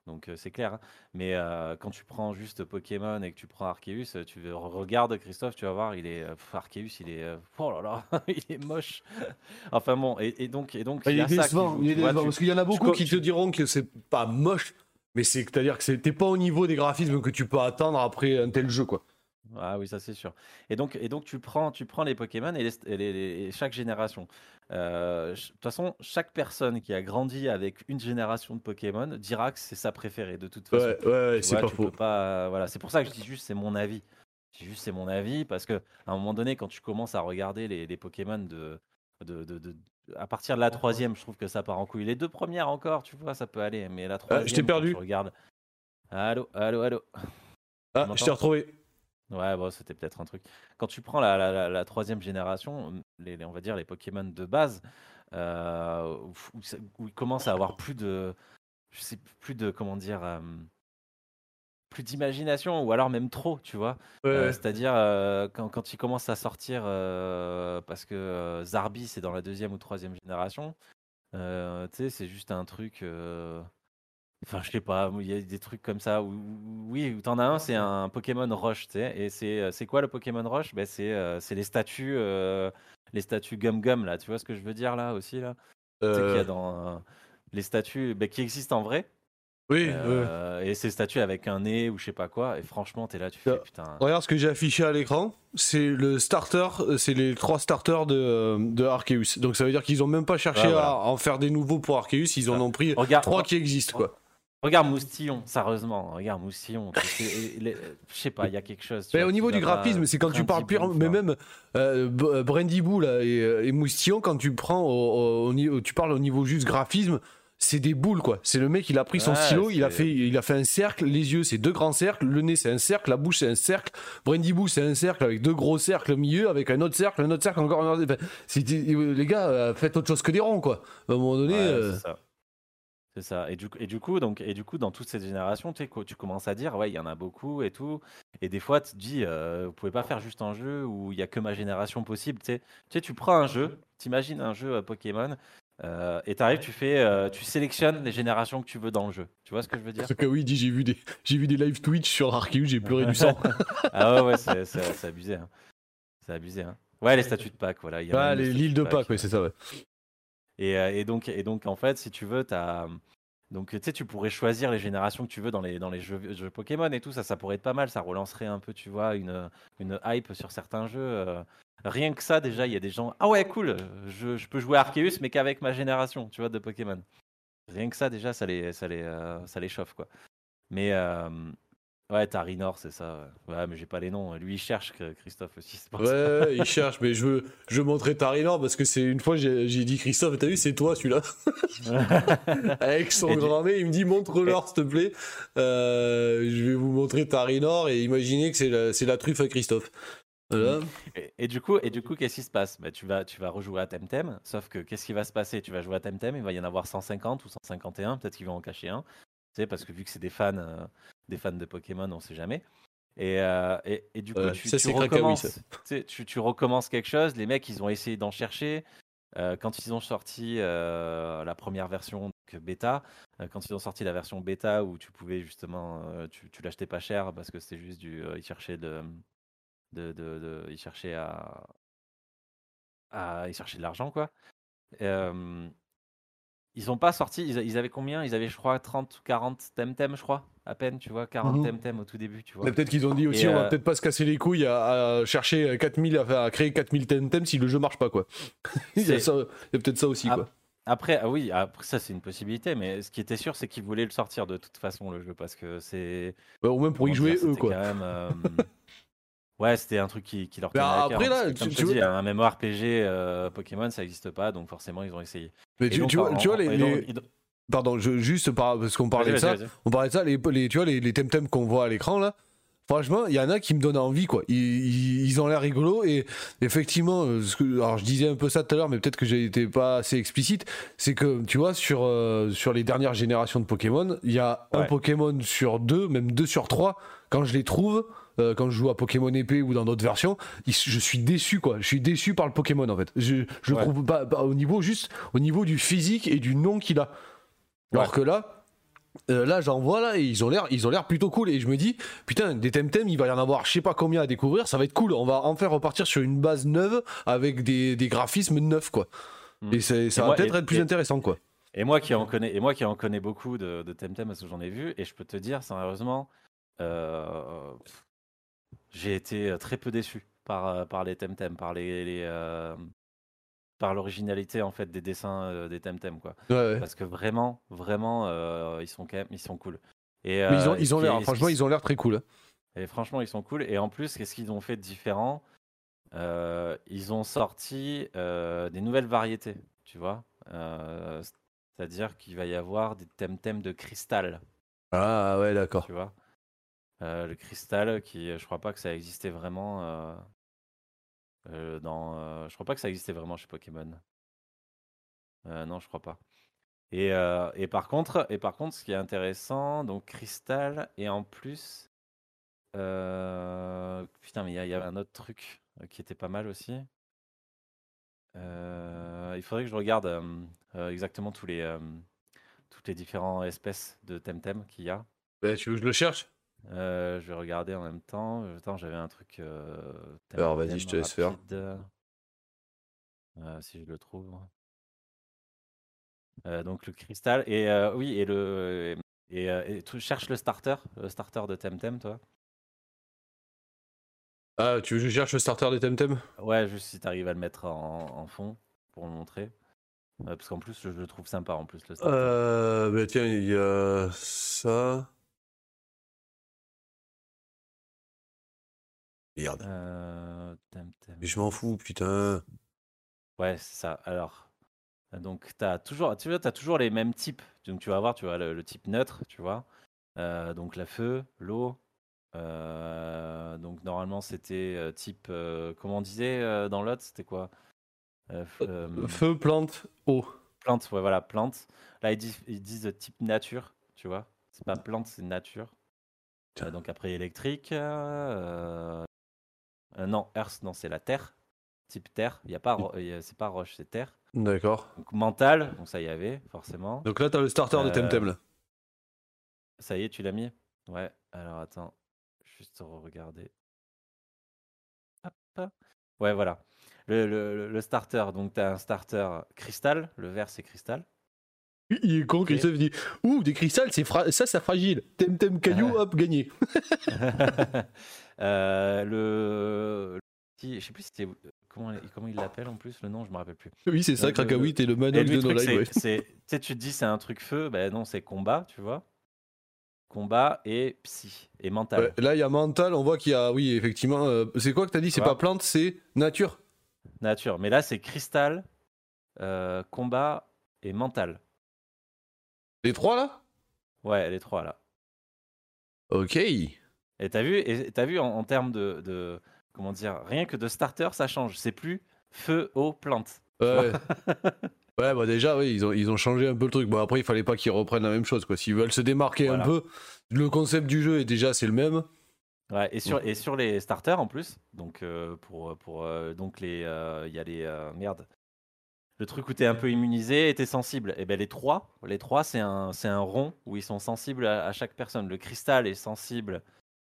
Donc euh, c'est clair. hein. Mais euh, quand tu prends juste Pokémon et que tu prends Arceus, euh, tu regardes Christophe, tu vas voir, il est euh, pff, Arceus, il est <laughs> oh là là, <laughs> il est moche. <laughs> enfin bon, et, et donc et donc Il y est a ça qui il vois, tu- parce qu'il y en a beaucoup co- qui te diront que c'est pas moche, mais c'est à dire que c'était pas au niveau des graphismes que tu peux attendre après un tel jeu quoi. Ah oui, ça c'est sûr. Et donc, et donc tu prends, tu prends les Pokémon et, les- et les- les- et chaque génération. Euh, ch- De toute façon, chaque personne qui a grandi avec une génération de Pokémon dira que c'est sa préférée de toute façon. Ouais, ouais, ouais, Tu c'est vois, pas tu faux. peux pas, voilà, c'est pour ça que je dis juste c'est mon avis. Je dis juste c'est mon avis parce que à un moment donné, quand tu commences à regarder les, les Pokémon de, de, de- de- à partir de la troisième, je trouve que ça part en couille. Les deux premières encore, tu vois, ça peut aller, mais la troisième, Ah, je t'ai quand perdu. regardes. Allô, allô, allô. Ah, je t'ai retrouvé. Ouais, bon, c'était peut-être un truc. Quand tu prends la, la- la- la troisième génération, les, les- on va dire les Pokémon de base, euh, où, où ça- où ils commencent à avoir plus de, je sais plus de comment dire, euh, plus d'imagination ou alors même trop, tu vois? Euh, ouais. C'est-à-dire euh, quand, quand ils commencent à sortir, euh, parce que euh, Zarbi c'est dans la deuxième ou troisième génération, euh, tu sais, c'est juste un truc. euh, Enfin, je sais pas, il y a des trucs comme ça. Où, oui, où t'en as un, c'est un Pokémon Rush, tu sais. Et c'est euh, c'est quoi le Pokémon Rush? Ben, C'est euh, c'est les statues, euh, les statues Gum Gum, là. Tu vois ce que je veux dire, là, aussi, là? Tu sais qu'il y Euh, a dans les statues ben, qui existent en vrai. oui, Et ces statues avec un nez ou je sais pas quoi. Et franchement, t'es là, tu fais Ah. putain. Regarde ce que j'ai affiché à l'écran. C'est le starter, c'est les trois starters de, de Arceus. Donc ça veut dire qu'ils ont même pas cherché Ah, voilà. à en faire des nouveaux pour Arceus, ils en Ça. ont pris Regarde, trois qui existent quoi. Regarde Moustillon, sérieusement. Regarde Moustillon. Je sais pas, il y a quelque chose. Mais vois, au niveau du graphisme, c'est quand tu parles pire, Brindibou, mais même euh, Brandy Boo là, et, euh, et Moustillon, quand tu prends au, au- au niveau, tu parles au niveau juste graphisme, c'est des boules quoi. C'est le mec, il a pris son Ouais, stylo, il a fait, il a fait un cercle, les yeux c'est deux grands cercles, le nez c'est un cercle, la bouche c'est un cercle, Brandy Boo c'est un cercle avec deux gros cercles au milieu, avec un autre cercle, un autre cercle encore. un autre- enfin, les gars, euh, faites autre chose que des ronds quoi. À un moment donné. Ouais, euh, c'est ça. C'est ça. Et du, et du coup, donc, et du coup, dans toute cette génération, tu, sais, co- tu commences à dire, ouais, il y en a beaucoup et tout. Et des fois, tu te dis, euh, vous pouvez pas faire juste un jeu où il y a que ma génération possible. Tu sais, tu sais, tu prends un jeu, t'imagines un jeu euh, Pokémon, euh, et t'arrives, tu fais, euh, tu sélectionnes les générations que tu veux dans le jeu. Tu vois ce que je veux dire? Parce que oui, dit j'ai vu des j'ai vu des live Twitch sur Arceus, j'ai pleuré du sang. <laughs> Ah ouais, ouais, c'est c'est- c'est abusé. hein. C'est abusé. hein. Ouais, les statuts de Pâques, voilà. il y a Ah, même les l'île de Pâques. Pâques, ouais, c'est ça, ouais. Et, euh, et donc, en fait, si tu veux, as... donc, tu tu pourrais choisir les générations que tu veux dans les, jeux, Pokémon et tout. Ça, ça pourrait être pas mal. Ça relancerait un peu, tu vois, une, hype sur certains jeux. euh. Rien que ça, déjà, il y a des gens. Ah ouais, cool. Je, peux jouer à Arceus, mais qu'avec ma génération, tu vois, de Pokémon. Rien que ça, déjà, ça les, euh, chauffe, quoi. Mais euh, ouais, t'as Rinor, c'est ça. Ouais, Ouais, mais j'ai pas les noms. Lui, il cherche que Christophe aussi. ça. Ouais, il <laughs> cherche, mais je veux, je veux montrer Tarinor parce que c'est une fois j'ai dit Christophe, t'as vu, c'est toi celui-là <laughs> Avec son grand nez, il me dit montre-leur s'il te plaît. Euh, je vais vous montrer Tarinor et imaginez que c'est la, truffe à Christophe. Voilà. Et, et du coup, et du coup, qu'est-ce qui se passe? Bah, tu vas, tu vas rejouer à Temtem. Sauf que qu'est-ce qui va se passer? Tu vas jouer à Temtem, il va y en avoir 150 ou 151. Peut-être qu'ils vont en cacher un. Tu sais, parce que vu que c'est des fans, euh, des fans de Pokémon, on sait jamais. Et, euh, et, et du coup, tu, ça, recommences, tu, tu, quelque chose. Les mecs, ils ont essayé d'en chercher. Euh, quand ils ont sorti euh, la première version donc, bêta, quand ils ont sorti la version bêta où tu pouvais justement, tu, l'achetais pas cher parce que c'était juste du, ils cherchaient de, de, de, de- ils cherchaient à, à, ils cherchaient de l'argent quoi. Ils ont pas sorti, ils, ils avaient combien? Ils avaient je crois 30 ou 40 Temtem je crois, à peine tu vois, 40 Mhm. Temtem au tout début tu vois. Mais peut-être qu'ils ont dit aussi, Et, on va euh, peut-être pas se casser les couilles à, à chercher 4000, à, à créer 4000 Temtem si le jeu marche pas, quoi. <laughs> il y a, C'est- ça- il y a peut-être ça aussi, Ah, quoi. Après, ah oui, après ça c'est une possibilité, mais ce qui était sûr c'est qu'ils voulaient le sortir de toute façon le jeu parce que c'est Ouais, au moins pour y jouer eux, quoi. quand même, euh, <laughs> Ouais, c'était un truc qui, qui leur Mais tenait à après, cœur. là, tu- tu dis, un MMORPG euh, Pokémon, ça n'existe pas, donc forcément, ils ont essayé. Mais Et tu, donc, tu vois, en- tu vois, les, donc- Pardon, je- juste par, parce qu'on parlait de ça. On parlait de ça, les, les- tu vois, les, qu'on voit à l'écran, là. Franchement, il y en a qui me donnent envie, quoi. Ils, ont l'air rigolos et effectivement, euh, ce que, alors je disais un peu ça tout à l'heure, mais peut-être que j'étais pas assez explicite. C'est que, tu vois, sur, euh, sur les dernières générations de Pokémon, il y a un. Pokémon sur deux, même deux sur trois. Quand je les trouve, euh, quand je joue à Pokémon épée ou dans d'autres versions, je suis déçu, quoi. Je suis déçu par le Pokémon, en fait. Je, je Ouais. trouve pas, pas au niveau juste au niveau du physique et du nom qu'il a. Alors Ouais. que là, euh, là j'en vois là et ils ont l'air ils ont l'air plutôt cool et je me dis putain des Temtem il va y en avoir je sais pas combien à découvrir ça va être cool on va enfin repartir sur une base neuve avec des, des graphismes neufs quoi Mm. et ça Et va peut-être être plus et- intéressant quoi Et moi qui en connais, et moi qui en connais beaucoup de, de Temtem parce que j'en ai vu, et je peux te dire sérieusement, euh, j'ai été très peu déçu par, euh, par les Temtem, par les, les, euh, par l'originalité en fait des dessins euh, des Temtem quoi. ouais, ouais. Parce que vraiment, vraiment, euh, ils sont quand même, ils sont cool. Et, mais ils ont euh, ils ont l'air franchement ils ont l'air très cool hein. Et franchement, ils sont cool. Et en plus, qu'est-ce qu'ils ont fait de différent Ils ont sorti des nouvelles variétés, tu vois. C'est-à-dire qu'il va y avoir des thèmes de cristal, ah ouais d'accord tu vois. Euh, le cristal, qui, je crois pas que ça existait vraiment euh, euh, euh, je crois pas que ça existait vraiment chez Pokémon. Euh, non, je crois pas. Et, par contre, et par contre, ce qui est intéressant, donc cristal et en plus, putain, mais il y, a- un autre truc qui était pas mal aussi. Il faudrait que je regarde exactement tous les, toutes les différentes espèces de Temtem qu'il y a. Bah, tu veux que je le cherche? Euh, je vais regarder en même temps. Attends, j'avais un truc. euh, Alors, vas-y, je te laisse faire. Euh, si je le trouve. Donc le cristal et oui et le et, et tu cherches le starter, le starter de Temtem, toi? ah tu veux que je cherche le starter des Temtem? Ouais, juste si tu arrives à le mettre en, en fond pour le montrer. Parce qu'en plus, je, le trouve sympa en plus le starter. euh, bah tiens il y a ça merde Euh, mais je m'en fous putain Ouais, c'est ça. Alors, euh, donc tu as toujours, tu vois, t'as toujours les mêmes types. Donc tu vas avoir, tu vois, le, le type neutre, tu vois. Euh, donc la feu, l'eau. Euh, donc normalement c'était euh, type, euh, comment on disait euh, dans l'autre, c'était quoi? Euh, euh, feu plante eau plante, ouais, voilà, plante. Là, ils disent, ils disent de type nature, tu vois. C'est pas plante, c'est nature. Euh, donc après électrique. euh, euh, non, Earth, non, c'est la terre. Type terre. Il y a pas, ro- il y a- c'est pas roche, c'est terre. D'accord. Donc mental, donc ça y avait, forcément. Donc là, t'as le starter de Euh, Temtem là. Ça y est, tu l'as mis? Ouais, alors attends, juste regarder. Hop. Ouais, voilà. Le, le- le starter, donc tu as un starter cristal, le vert c'est cristal. Il est con, Christophe dit Ouh, des cristals, c'est fra- ça, c'est fragile. Temtem caillou, hop, gagné. <laughs> <laughs> Euh, le, je sais plus c'était comment, comment il l'appelle en plus, le nom, je me rappelle plus. Oui, c'est ça, Le- Krakawit et le Et lui, de No Life. tu te dis c'est un truc feu, ben non, c'est combat, tu vois. Combat et psy et mental. Ouais, là, il y a mental, on voit qu'il y a. Oui, effectivement. euh, c'est quoi que t'as dit C'est Ouais. pas plante, c'est nature. Nature. Mais là, c'est cristal, euh, combat et mental. Les trois là? Ouais, les trois là. Ok. Et t'as vu, et t'as vu en, en termes de, de- comment dire, rien que de starter, ça change. C'est plus feu, eau, plante. Ouais. <laughs> ouais, bah déjà, oui, ils ont, ils ont changé un peu le truc. Bon, après, il fallait pas qu'ils reprennent la même chose, quoi. S'ils veulent se démarquer Voilà. un peu, le concept du jeu est déjà, c'est le même. Ouais, et sur et sur les starters en plus. Donc euh, pour pour euh, donc les euh, il y a les merde. Le truc où t'es un peu immunisé et t'es sensible. Et ben les trois, les trois c'est un c'est un rond où ils sont sensibles à, à chaque personne. Le cristal est sensible.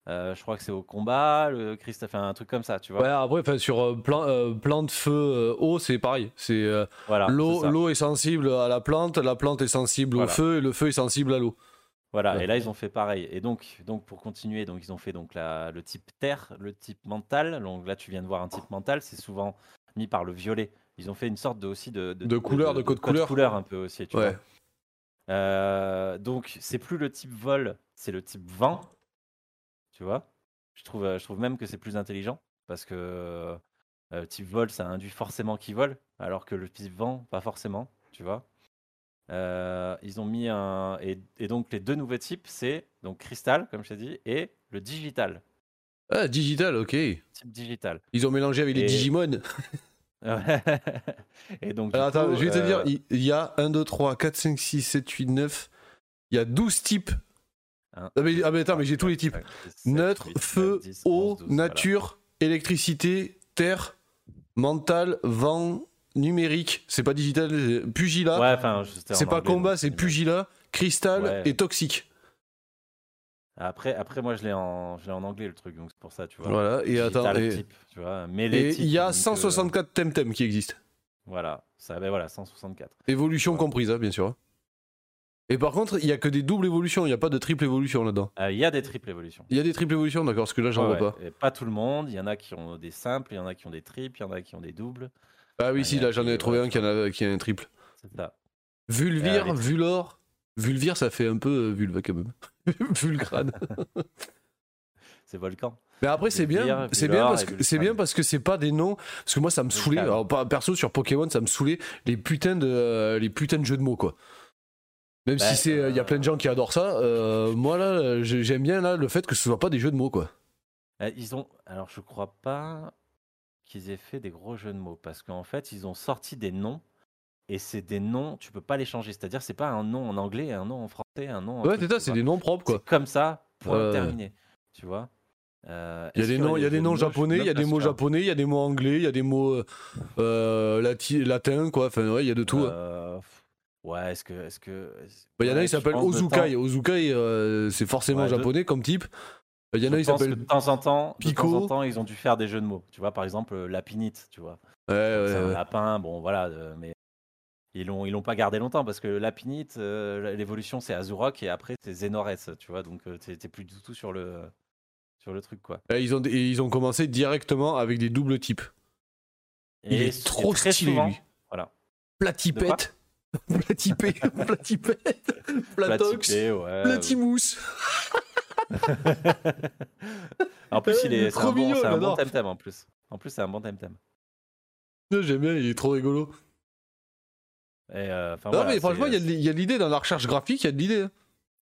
Euh, je crois que c'est au combat. Le cristal, enfin un truc comme ça, tu vois. Ouais, après, sur euh, plan, euh, plante, feu, euh, eau, c'est pareil. C'est Voilà. l'eau, l'eau est sensible à la plante, la plante est sensible au feu et le feu est sensible à l'eau. Voilà, Ouais. et là ils ont fait pareil. Et donc, donc pour continuer, donc ils ont fait donc la, le type terre, le type mental. Donc là tu viens de voir un type mental, c'est souvent mis par le violet. Ils ont fait une sorte de aussi de De couleur, de code couleur. un peu aussi, tu Ouais. vois. Donc c'est plus le type vol, c'est le type vent. Tu vois? Je trouve, euh, je trouve même que c'est plus intelligent parce que euh, type vol, ça induit forcément qu'il vole, alors que le type vent, pas forcément. Tu vois? Euh, ils ont mis un et, et donc les deux nouveaux types, c'est donc cristal comme je t'ai dit et le digital, Ah, digital, ok. type digital. Ils ont mélangé avec les Et- Digimon. <laughs> <laughs> et donc Alors, attends, coup, je vais te euh, dire, il il y a 1, 2, 3, 4, 5, 6, 7, 8, 9. Il y a 12 types. Un, Ah, mais, ah, mais attends, mais j'ai tous les types. Neutre, feu, eau, 11, 12, voilà. nature, électricité, terre, mental, vent, numérique. C'est pas digital, c'est pugilat. Ouais, enfin, c'est pas anglais, combat, c'est pugilat, cristal Ouais. et toxique. Après, après moi je l'ai en, je en anglais le truc, donc c'est pour ça, tu vois. Voilà, et attends. Et type, tu vois. mêlé et il y a donc, euh, 164 Temtem qui existent. voilà, ça, ben voilà, 164. Évolution comprise, hein, bien sûr. Et par contre, il y a que des doubles évolutions, il n'y a pas de triple évolution là-dedans. Euh, Il y a des triples évolutions. Il y a des triples évolutions, d'accord, parce que là, j'en Ouais, vois pas. Et pas tout le monde. Il y en a qui ont des simples, il y en a qui ont des triples, il y en a qui ont des doubles. Ah oui, si, là, j'en ai trouvé ouais, un qui, en a, qui a un triple. C'est ça. Vulvir, Euh, Vulor. Vulvir, ça fait un peu euh, vulva quand même. <laughs> Vulcrane. <laughs> C'est Volcan. Mais après, c'est bien, c'est bien parce que c'est bien parce que c'est pas des noms. Parce que moi, ça me saoulait. Alors, perso, sur Pokémon, ça me saoulait les putains de, euh, les putains de jeux de mots, quoi. Même Bah, si c'est, il y a plein de gens qui adorent ça, euh, moi là, euh, j'ai- j'aime bien là le fait que ce soit pas des jeux de mots, quoi. Euh, Ils ont. Alors, je crois pas qu'ils aient fait des gros jeux de mots parce qu'en fait, ils ont sorti des noms et c'est des noms, tu peux pas les changer. C'est-à-dire, c'est pas un nom en anglais, un nom en français, un nom. en Ouais, c'est ça, c'est des noms propres, quoi. Comme ça, ouais. terminé. Tu vois. Euh, Il y a des noms, il y a des japonais, il y a des mots japonais, il y a des mots anglais, il y a des mots euh, euh, lati- latins, quoi. Enfin, ouais, il y a de tout. hein. Ouais, est-ce que. Est-ce que... Bah, Il y en a, il s'appelle Ozukai. Ozukai, euh, c'est forcément Ouais, de- japonais comme type. Il y en a, il s'appelle. de temps en temps, de temps Pico. en temps, ils ont dû faire des jeux de mots. Tu vois, par exemple, euh, lapinite, tu vois. Ouais, ouais, c'est un ouais. lapin, bon voilà, euh, mais ils l'ont ils l'ont pas gardé longtemps parce que lapinite, euh, l'évolution c'est Azurok et après c'est Xenores, tu vois, donc t'es plus du tout sur le sur le truc quoi. Ils ont, et ils ont commencé directement avec des doubles types. Il est trop stylé, souvent- lui. Voilà. Platipette. <laughs> Platipé. <laughs> Platipette. Platox. Ouais. Platimousse. <laughs> en plus, il est est, c'est trop un bon, mignon, c'est un bon temtem en plus. En plus, c'est un bon temtem. J'aime bien, il est trop rigolo. Et, euh, non, voilà, mais franchement, il y a de- l'idée dans la recherche graphique, il y a de l'idée. hein.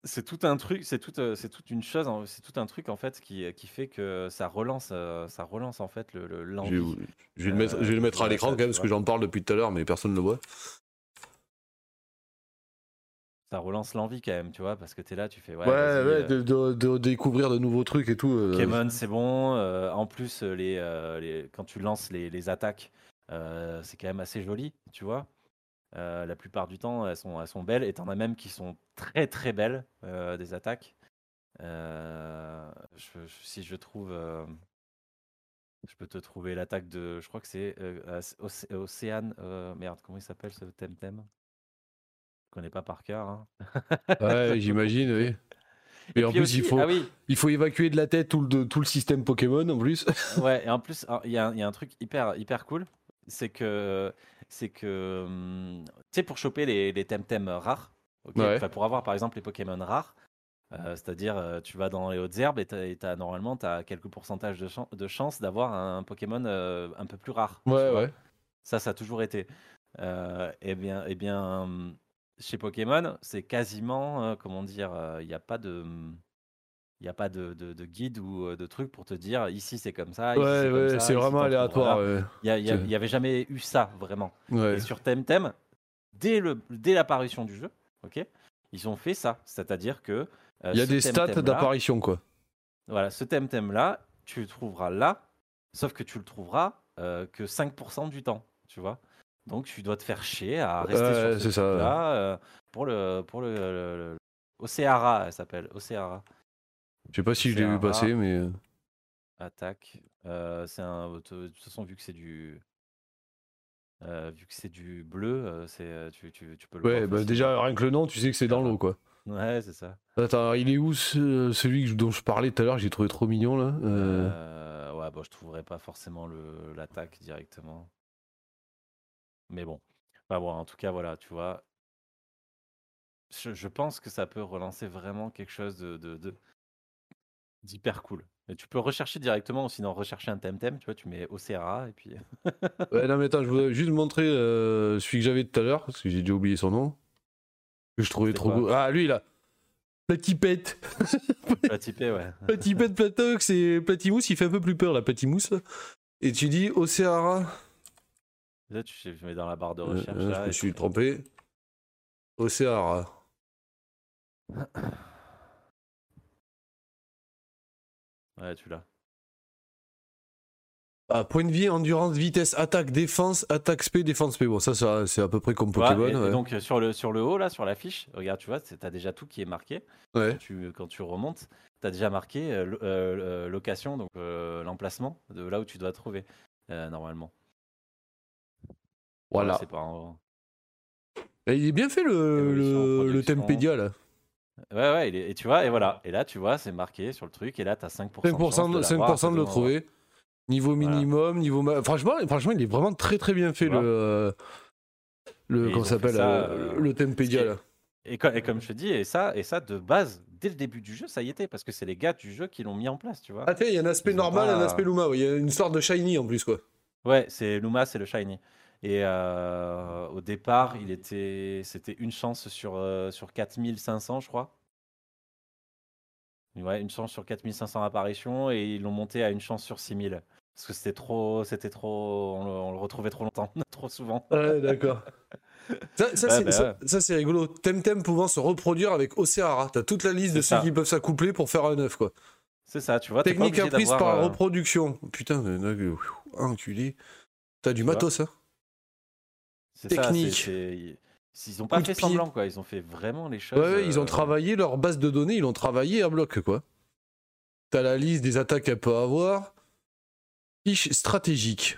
c'est tout un truc, c'est tout, euh, c'est toute une chose, en- c'est tout un truc en fait qui, qui fait que ça relance, euh, ça relance en fait le, le- Je l'envie. vais, je vais le mettre, Euh, je vais le mettre à l'écran quand même parce que j'en parle depuis tout à l'heure, mais personne ne le voit. Ça relance l'envie quand même, tu vois, parce que tu es là, tu fais ouais. Ouais, ouais, euh, de, de- de découvrir de nouveaux trucs et tout. euh, Pokémon, c'est bon. euh, en plus, euh, les, les- quand tu lances les, les attaques, c'est quand même assez joli, tu vois. La plupart du temps, elles sont, elles sont belles. Et t'en as même qui sont très très belles, des attaques. Je- je- si je trouve. je peux te trouver l'attaque de. Je crois que c'est Océane. merde, comment il s'appelle ce Temtem? Je connais pas par cœur. hein. Ouais, <laughs> j'imagine, oui. Et, en plus, aussi- il, faut, Ah oui, il faut évacuer de la tête tout le, tout le système Pokémon en plus. <laughs> Ouais, et en plus, ah, il y, a un- il y a un truc hyper, hyper cool, c'est que, c'est que, hum, tu sais, pour choper les, les Temtem rares, ok, Ouais. enfin, pour avoir par exemple les Pokémon rares, euh, c'est-à-dire euh, tu vas dans les hautes herbes et, t'as- et t'as- normalement tu as quelques pourcentages de, chan- de chance d'avoir un Pokémon euh, un peu plus rare. Ouais, ouais. Ça, ça a toujours été. Eh bien, eh bien, hum, chez Pokémon, c'est quasiment, euh, comment dire, euh, il n'y a pas de. Il n'y a pas de, de- de guide ou euh, de truc pour te dire ici c'est comme ça. ici, Ouais, comme ouais, ça, c'est ici, vraiment t'en aléatoire. trouveras là. ouais. Il y a- il y a- C'est- il y avait jamais eu ça vraiment. Ouais. Et sur Temtem, dès le dès l'apparition du jeu, ok, ils ont fait ça, c'est-à-dire que euh, Il y a ce des stats Temtem-là- d'apparition, quoi. Voilà, ce Temtem là, tu le trouveras là, sauf que tu le trouveras euh, que 5% du temps, tu vois. Donc tu dois te faire chier à rester Ouais, sur ce là euh, pour le pour le, le- le- Océara, elle s'appelle Océara. Je sais pas si je l'ai vu passer, mais. euh, Attaque. Euh, c'est un. De toute façon, vu que c'est du. euh, vu que c'est du bleu, euh, c'est euh, tu, tu, tu peux le Ouais, voir bah déjà, rien que le nom, tu sais que c'est dans l'eau, quoi. Ouais, c'est ça. Attends, il est où ce- celui dont je parlais tout à l'heure J'ai trouvé trop mignon, là. Euh, Euh, ouais, bon, je trouverai pas forcément le l'attaque directement. Mais bon. Bon, en tout cas, voilà, tu vois. Je, je pense que ça peut relancer vraiment quelque chose de, de, de- d'hyper cool. Et tu peux rechercher directement, ou sinon rechercher un Temtem, tu vois, tu mets Océara et puis. Ouais, non, mais attends, je voudrais <laughs> juste montrer euh, celui que j'avais tout à l'heure, parce que j'ai déjà oublié son nom. Que je trouvais trop quoi? beau. Ah, lui, là Petit pet La typer, ouais. Petit pet <laughs> Platox et Platimousse, il fait un peu plus peur, la Platimousse. Et tu dis Océara. Là, tu je mets dans la barre de Euh, recherche. euh, là, je me suis trompé. Océara. <coughs> Ouais, tu l'as. Ah, point de vie, endurance, vitesse, attaque, défense, attaque SP, défense SP. Bon, ça, ça c'est à peu près comme Pokémon. et ouais. donc sur le, sur le haut, là, sur l'affiche, regarde, tu vois, tu as déjà tout qui est marqué. Ouais. Quand tu, quand tu remontes, tu as déjà marqué euh, lo- location, donc euh, l'emplacement de là où tu dois trouver, normalement. Voilà. c'est pas en- Et il est bien fait le, le, le. Tempédia là. Ouais, ouais, il est- et tu vois, et voilà. Et là, tu vois, c'est marqué sur le truc, et là, tu as 5%, 5%, de, de, de, 5 l'avoir à de le trouver. Niveau Voilà. minimum, niveau. ma- Franchement, franchement, il est vraiment très très bien fait Tu le. Le, Et comment s'appelle euh, euh, Le Tempédia est- là. Et, co- et comme je te dis, et ça, et ça, de base, dès le début du jeu, ça y était, parce que c'est les gars du jeu qui l'ont mis en place, tu vois. Ah, tiens, il y a un aspect Ils normal, pas- un aspect Luma. ouais. Il y a une sorte de shiny en plus quoi. Ouais, c'est Luma, c'est le shiny. Et euh, au départ, il était, c'était une chance sur, euh, sur 4500, je crois. Ouais, une chance sur 4500 apparitions et ils l'ont monté à une chance sur 6000. Parce que c'était trop, c'était trop, on le, on le retrouvait trop longtemps, <laughs> trop souvent. Ouais, d'accord. <laughs> Ça, ça, Ouais, c'est- bah ça- c'est rigolo. Temtem pouvant se reproduire avec Océara. T'as toute la liste de ceux qui peuvent s'accoupler pour faire un œuf quoi. C'est ça, tu vois. Technique apprise par euh, reproduction. Putain, de- enculé. T'as du matos, hein technique. Ils ont pas fait pied. semblant, quoi. Ils ont fait vraiment les choses. Ouais, ils ont euh, travaillé leur base de données, ils l'ont travaillé à bloc, quoi. T'as la liste des attaques qu'elle peut avoir. Fiche stratégique.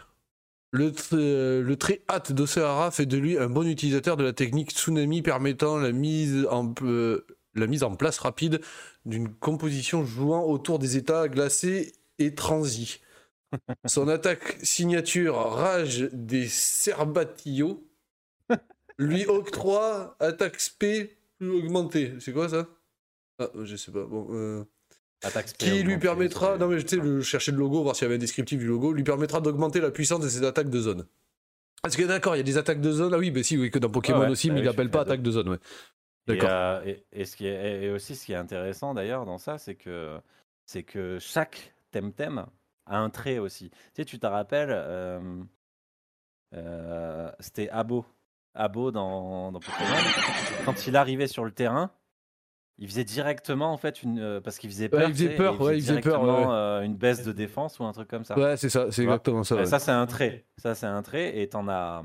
Le, tr- euh, le très hâte d'Océara fait de lui un bon utilisateur de la technique tsunami permettant la mise en, euh, la mise en place rapide d'une composition jouant autour des états glacés et transis. <laughs> Son attaque signature Rage des Cerbatillos lui octroie attaque SP plus augmentée. C'est quoi ça? Ah, je sais pas. Bon, euh, attaque qui lui permettra, non mais tu sais, le chercher le logo, voir s'il y avait un descriptif du logo, lui permettra d'augmenter la puissance de ses attaques de zone. Parce que d'accord, il y a des attaques de zone. Ah oui, mais si, oui, que dans Pokémon ouais, aussi, bah mais oui, il je appelle fais pas attaque de zone, ouais. Et, D'accord. euh, et, et ce qui est, et aussi, ce qui est intéressant d'ailleurs dans ça, c'est que, c'est que chaque Temtem a un trait aussi. Tu sais, tu te rappelles, euh, euh, c'était Abo. Abo dans, dans Pokémon, quand il arrivait sur le terrain, il faisait directement en fait une euh, parce qu'il faisait peur. Ouais, il faisait peur, ouais, il faisait peur, ouais, euh, une baisse de défense ou un truc comme ça. Ouais, c'est ça, c'est exactement ça. Ça c'est un trait. Ça c'est un trait et t'en as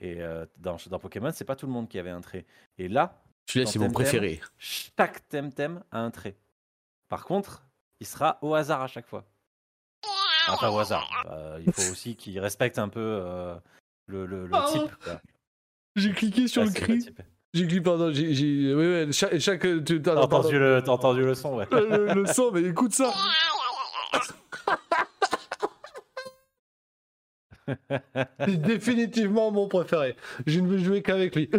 et euh, dans, dans Pokémon c'est pas tout le monde qui avait un trait. Et là Celui-là, c'est mon préféré. chaque Temtem a un trait. Par contre, il sera au hasard à chaque fois. Enfin, au hasard. Euh, il faut aussi qu'il respecte un peu euh, le, le, le Ah. type. quoi. J'ai cliqué sur Ouais, le cri. J'ai cliqué, pardon, j'ai. j'ai- Ouais, ouais, chaque. chaque tu- T'as entendu, le, t'as entendu le son, ouais. <laughs> le, le son, mais écoute ça. <laughs> C'est définitivement mon préféré. Je ne veux jouer qu'avec lui.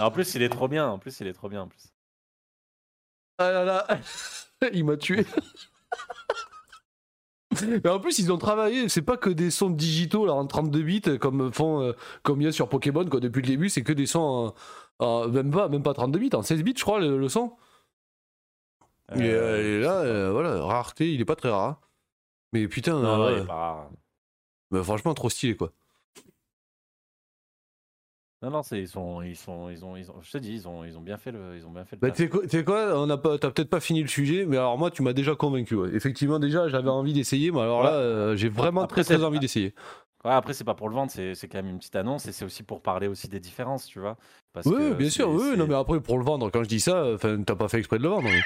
En plus, il est trop bien. En plus, il est trop bien. En plus. Ah là là, <laughs> il m'a tué. Mais en plus, ils ont travaillé, c'est pas que des sons digitaux là, en 32 bits comme font euh, comme il y a sur Pokémon quoi, depuis le début, c'est que des sons en- en- même pas même pas 32 bits, en 16 bits je crois le, le son. et, euh, Euh, et là euh, voilà, rareté, il est pas très rare. Mais putain, non, euh, bah, franchement trop stylé quoi. Non, non, c'est, ils sont, ils sont, ils ont, ils ont, je te dis, ils ont, ils ont bien fait le, ils ont bien fait le Bah, tu sais quoi, on a pas, t'as peut-être pas fini le sujet, mais alors moi tu m'as déjà convaincu. ouais. Effectivement déjà j'avais envie d'essayer, mais alors là Ouais. euh, j'ai vraiment Après, très très c'est- envie d'essayer. Ouais, après, c'est pas pour le vendre, c'est, c'est quand même une petite annonce et c'est aussi pour parler aussi des différences, tu vois. Parce Oui, que bien sûr, c'est- oui, c'est- non mais après pour le vendre, quand je dis ça, enfin t'as pas fait exprès de le vendre. mais-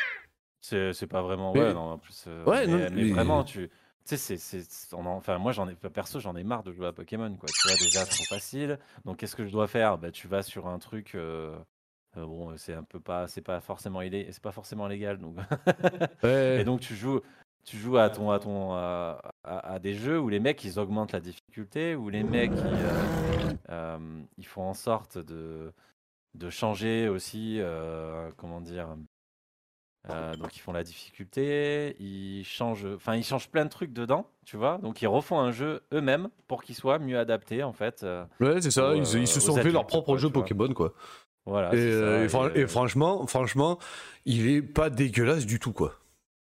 C'est, c'est pas vraiment. Mais- Ouais, non, en plus. euh, Ouais, mais, non, mais mais- vraiment, tu. Tu sais, c'est, c'est, c'est- on en- enfin, moi, j'en ai, perso, j'en ai marre de jouer à Pokémon, quoi. Tu vois, déjà, c'est trop facile. Donc, qu'est-ce que je dois faire? Bah, tu vas sur un truc. euh, euh, bon, c'est un peu pas, c'est pas forcément illé- c'est pas forcément légal, donc. <laughs> Ouais. Et donc, tu joues, tu joues à ton, à ton, à, à- à des jeux où les mecs, ils augmentent la difficulté, où les mecs, ils, euh, euh, ils font en sorte de, de changer aussi, euh, comment dire. Euh, donc ils font la difficulté, ils changent, enfin ils changent plein de trucs dedans, tu vois. Donc ils refont un jeu eux-mêmes pour qu'il soit mieux adapté en fait. euh, Ouais, c'est ça, aux, ils, se- ils se euh, sont fait leur propre quoi, jeu. Pokémon quoi. Voilà. et, ça, et fran- et, et franchement, franchement, il est pas dégueulasse du tout quoi.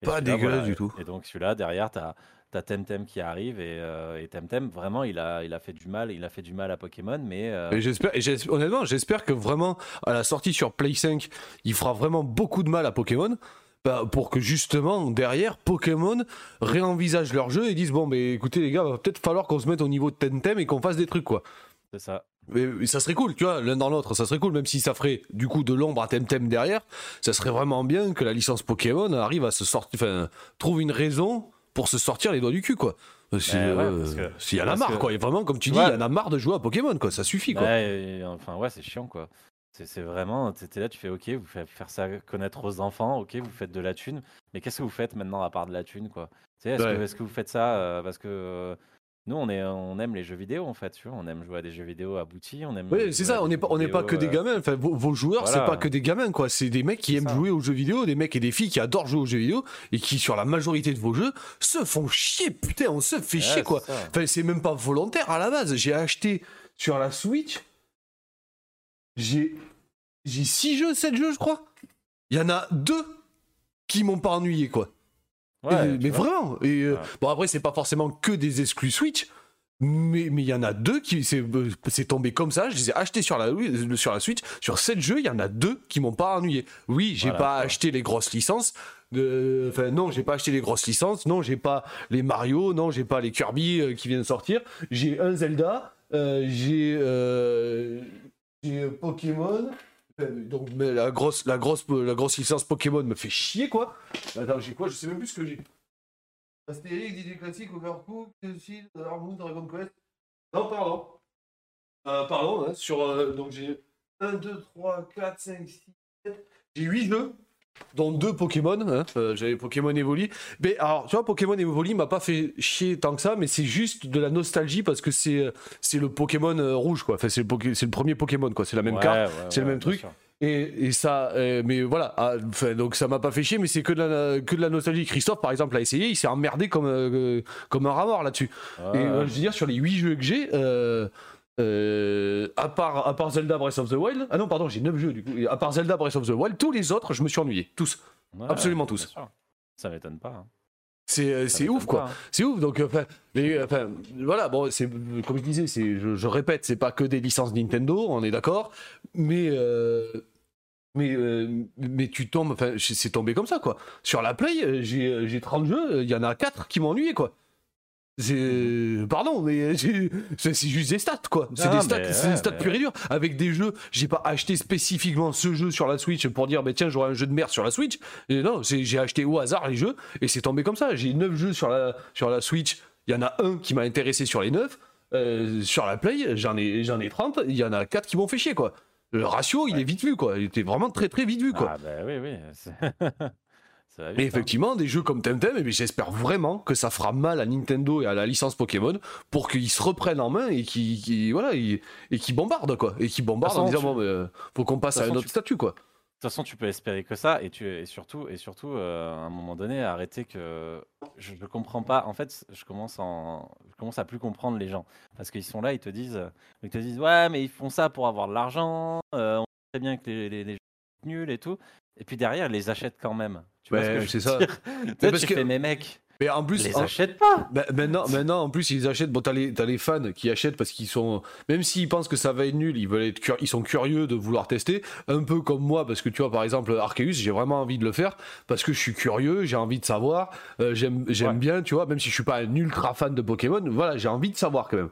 Pas dégueulasse voilà, du tout. Et donc celui-là derrière, t'as as Temtem qui arrive et, euh, et Temtem vraiment il a il a fait du mal, il a fait du mal à Pokémon, mais euh, j'espère, honnêtement, j'espère que vraiment à la sortie sur Play 5, il fera vraiment beaucoup de mal à Pokémon. bah, pour que justement derrière Pokémon réenvisage leur jeu et disent bon mais écoutez les gars va peut-être falloir qu'on se mette au niveau de Temtem et qu'on fasse des trucs quoi c'est ça. mais, mais ça serait cool, tu vois, l'un dans l'autre, ça serait cool, même si ça ferait du coup de l'ombre à Temtem derrière, ça serait vraiment bien que la licence Pokémon arrive à se sortir, enfin, trouve une raison pour se sortir les doigts du cul, quoi. Euh, parce que- s'il y en a marre, que- quoi. Et vraiment, comme tu dis, il y en a marre de jouer à Pokémon, quoi. Ça suffit, quoi. Et, enfin ouais, c'est chiant quoi. C'est vraiment, t'étais là, tu fais ok, vous faites faire ça connaître aux enfants, ok, vous faites de la thune, mais qu'est-ce que vous faites maintenant à part de la thune quoi? Tu sais, Est-ce Ouais. que, est-ce que vous faites ça euh, parce que euh, nous on est, on aime les jeux vidéo en fait, tu vois, on aime jouer à des jeux vidéo aboutis, on aime. Oui, c'est ça, on n'est pas, on n'est pas que des euh, gamins. Enfin, vos, vos joueurs, c'est pas que des gamins, quoi. C'est des mecs qui aiment ça. jouer aux jeux vidéo, des mecs et des filles qui adorent jouer aux jeux vidéo et qui, sur la majorité de vos jeux, se font chier. Putain, on se fait ouais, chier, quoi. ça. Enfin, c'est même pas volontaire à la base. J'ai acheté sur la Switch. J'ai. J'ai 6 jeux, 7 jeux, je crois. Il y en a deux qui m'ont pas ennuyé, quoi. Ouais, Et- tu mais vraiment. Et, euh, Ouais. Bon, après, c'est pas forcément que des exclus Switch. Mais mais il y en a deux qui. C'est euh, c'est tombé comme ça. Je les ai achetés sur la, oui, sur la Switch. Sur 7 jeux, il y en a deux qui m'ont pas ennuyé. Oui, j'ai Voilà, pas acheté les grosses licences. Enfin, non, j'ai pas acheté les grosses licences. Non, j'ai pas les Mario. Non, j'ai pas les Kirby euh, qui viennent de sortir. J'ai un Zelda. euh, j'ai. euh, j'ai euh, Pokémon. Donc mais la grosse, la, grosse, la grosse licence Pokémon me fait chier quoi. Attends, j'ai quoi? Je sais même plus ce que j'ai. Astérix, DJ Classique, Overcooked, Shield, Armoon, Dragon Quest. Non, pardon. Euh, pardon, hein, sur. euh, donc j'ai 1, 2, 3, 4, 5, 6, 7. J'ai 8 jeux, dont 2 Pokémon. Hein, euh, J'avais Pokémon Evoli. Mais alors, tu vois, Pokémon Evoli m'a pas fait chier tant que ça, mais c'est juste de la nostalgie parce que c'est euh, c'est le Pokémon euh, rouge, quoi. Enfin, c'est le, Poké- c'est le premier Pokémon, quoi. C'est la même Ouais, carte. ouais, c'est le même truc. sûr. Et, et ça, euh, mais voilà, ah, enfin, donc ça m'a pas fait chier, mais c'est que, de la- que de la nostalgie. Christophe, par exemple, a essayé, il s'est emmerdé comme, euh, comme un rat mort là-dessus. Et je veux dire, sur les 8 jeux que j'ai, euh, euh, à, part, à part Zelda Breath of the Wild, ah non, pardon, j'ai 9 jeux du coup, à part Zelda Breath of the Wild, tous les autres, je me suis ennuyé, tous. Ouais, absolument tous. sûr. Ça m'étonne pas. hein. C'est euh, ouf quoi. hein. C'est ouf. Donc, enfin, les- enfin, voilà, bon, c'est comme je disais, c'est, je, je répète, c'est pas que des licences Nintendo, on est d'accord, mais. euh, mais, euh, mais tu tombes, enfin, c'est tombé comme ça, quoi. Sur la Play, euh, j'ai euh, j'ai 30 jeux, il y en a 4 qui m'ennuient, quoi. C'est. Pardon, mais j'ai- c'est juste des stats, quoi. C'est Ah, des stats, ouais, des stats purs et durs. Avec des jeux, j'ai pas acheté spécifiquement ce jeu sur la Switch pour dire, mais tiens, j'aurai un jeu de merde sur la Switch. Et non, j'ai acheté au hasard les jeux et c'est tombé comme ça. J'ai 9 jeux sur la, sur la Switch. Il y en a un qui m'a intéressé sur les 9. Euh, sur la Play, j'en ai, ai 30. Il y en a 4 qui m'ont fait chier, quoi. Le ratio, il est vite vu, quoi. Il était vraiment très, très vite vu, quoi. Ah, bah oui, oui. <laughs> c'est- Ça va vite, Et hein. effectivement, des jeux comme Temtem, eh bien, j'espère vraiment que ça fera mal à Nintendo et à la licence Pokémon pour qu'ils se reprennent en main et qu'ils voilà, et qu'ils bombardent, quoi. Et qu'ils bombardent en De toute disant, façon, bon, faut qu'on passe à un façon, autre tu- statut, quoi. De toute façon, tu peux espérer que ça, et, tu, et surtout, et surtout euh, à un moment donné, arrêter que. Je ne comprends pas. En fait, je commence, en, je commence à plus comprendre les gens. Parce qu'ils sont là, ils te disent, ils te disent Ouais, mais ils font ça pour avoir de l'argent, euh, on sait bien que les, les, les jeux sont nuls et tout. Et puis derrière, ils les achètent quand même. Tu vois Ouais, ce que je veux dire parce tu que- fais, mais mec, Mais en plus, les en- achètent pas ben, maintenant, maintenant, en plus, ils achètent. Bon, t'as les, les fans qui achètent parce qu'ils sont. Même s'ils pensent que ça va être nul, ils, veulent être cur- ils sont curieux de vouloir tester. Un peu comme moi, parce que tu vois, par exemple, Arceus, j'ai vraiment envie de le faire parce que je suis curieux, j'ai envie de savoir. euh, j'aime j'aime Ouais. bien, tu vois, même si je suis pas un ultra fan de Pokémon, voilà, j'ai envie de savoir quand même.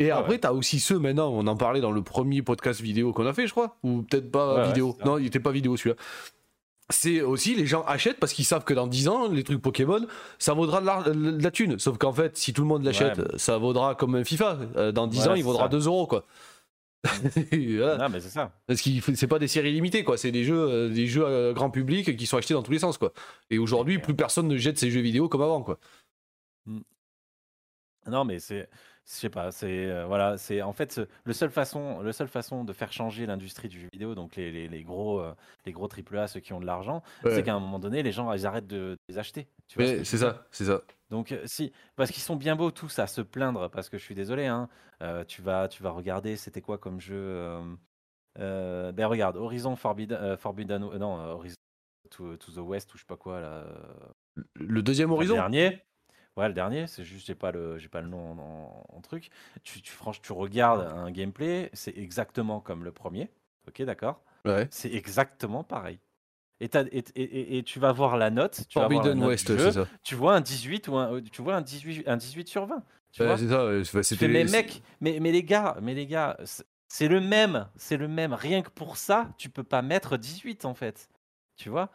Et après, ouais. t'as aussi ceux maintenant, on en parlait dans le premier podcast vidéo qu'on a fait, je crois, ou peut-être pas Ouais, vidéo. non, il était pas vidéo celui-là. C'est aussi les gens achètent parce qu'ils savent que dans 10 ans, les trucs Pokémon, ça vaudra de la, de la thune. Sauf qu'en fait, si tout le monde l'achète, Ouais. ça vaudra comme un FIFA. Euh, Dans 10 Voilà, ans, il vaudra ça. 2 euros, quoi. <laughs> Voilà. Non, mais c'est ça. Parce que c'est pas des séries limitées, quoi. C'est des jeux, euh, des jeux euh, grand public qui sont achetés dans tous les sens, quoi. Et aujourd'hui, plus personne ne jette ses jeux vidéo comme avant, quoi. Non, mais c'est, je sais pas, c'est euh, voilà, c'est en fait le seul façon, le seule façon de faire changer l'industrie du jeu vidéo, donc les, les, les gros, euh, les gros AAA, ceux qui ont de l'argent, Ouais. c'est qu'à un moment donné, les gens ils arrêtent de, de les acheter. Tu vois c'est ça, c'est ça. Donc euh, si, parce qu'ils sont bien beaux tous à se plaindre, parce que je suis désolé, hein, euh, tu vas, tu vas regarder, c'était quoi comme jeu euh, euh, Ben regarde, Horizon Forbidden, euh, Forbidden, euh, non, euh, Horizon to, to the West ou je sais pas quoi là. euh, Le deuxième horizon? Le dernier. Ouais, le dernier, c'est juste, j'ai pas le, j'ai pas le nom en, truc. Tu, tu, franchement, tu regardes un gameplay, c'est exactement comme le premier. Ok, d'accord. Ouais. C'est exactement pareil. Et, t'as- et, et- et- et tu vas voir la note. Tu vas voir la Forbidden note West, du c'est jeu, ça. Tu vois un 18 ou un, tu vois un 18, un 18 sur 20. Tu Ouais, vois c'est ça. Tu mais mec, mais, mais les gars, mais les gars, c'est le même, c'est le même. Rien que pour ça, tu peux pas mettre 18 en fait. Tu vois?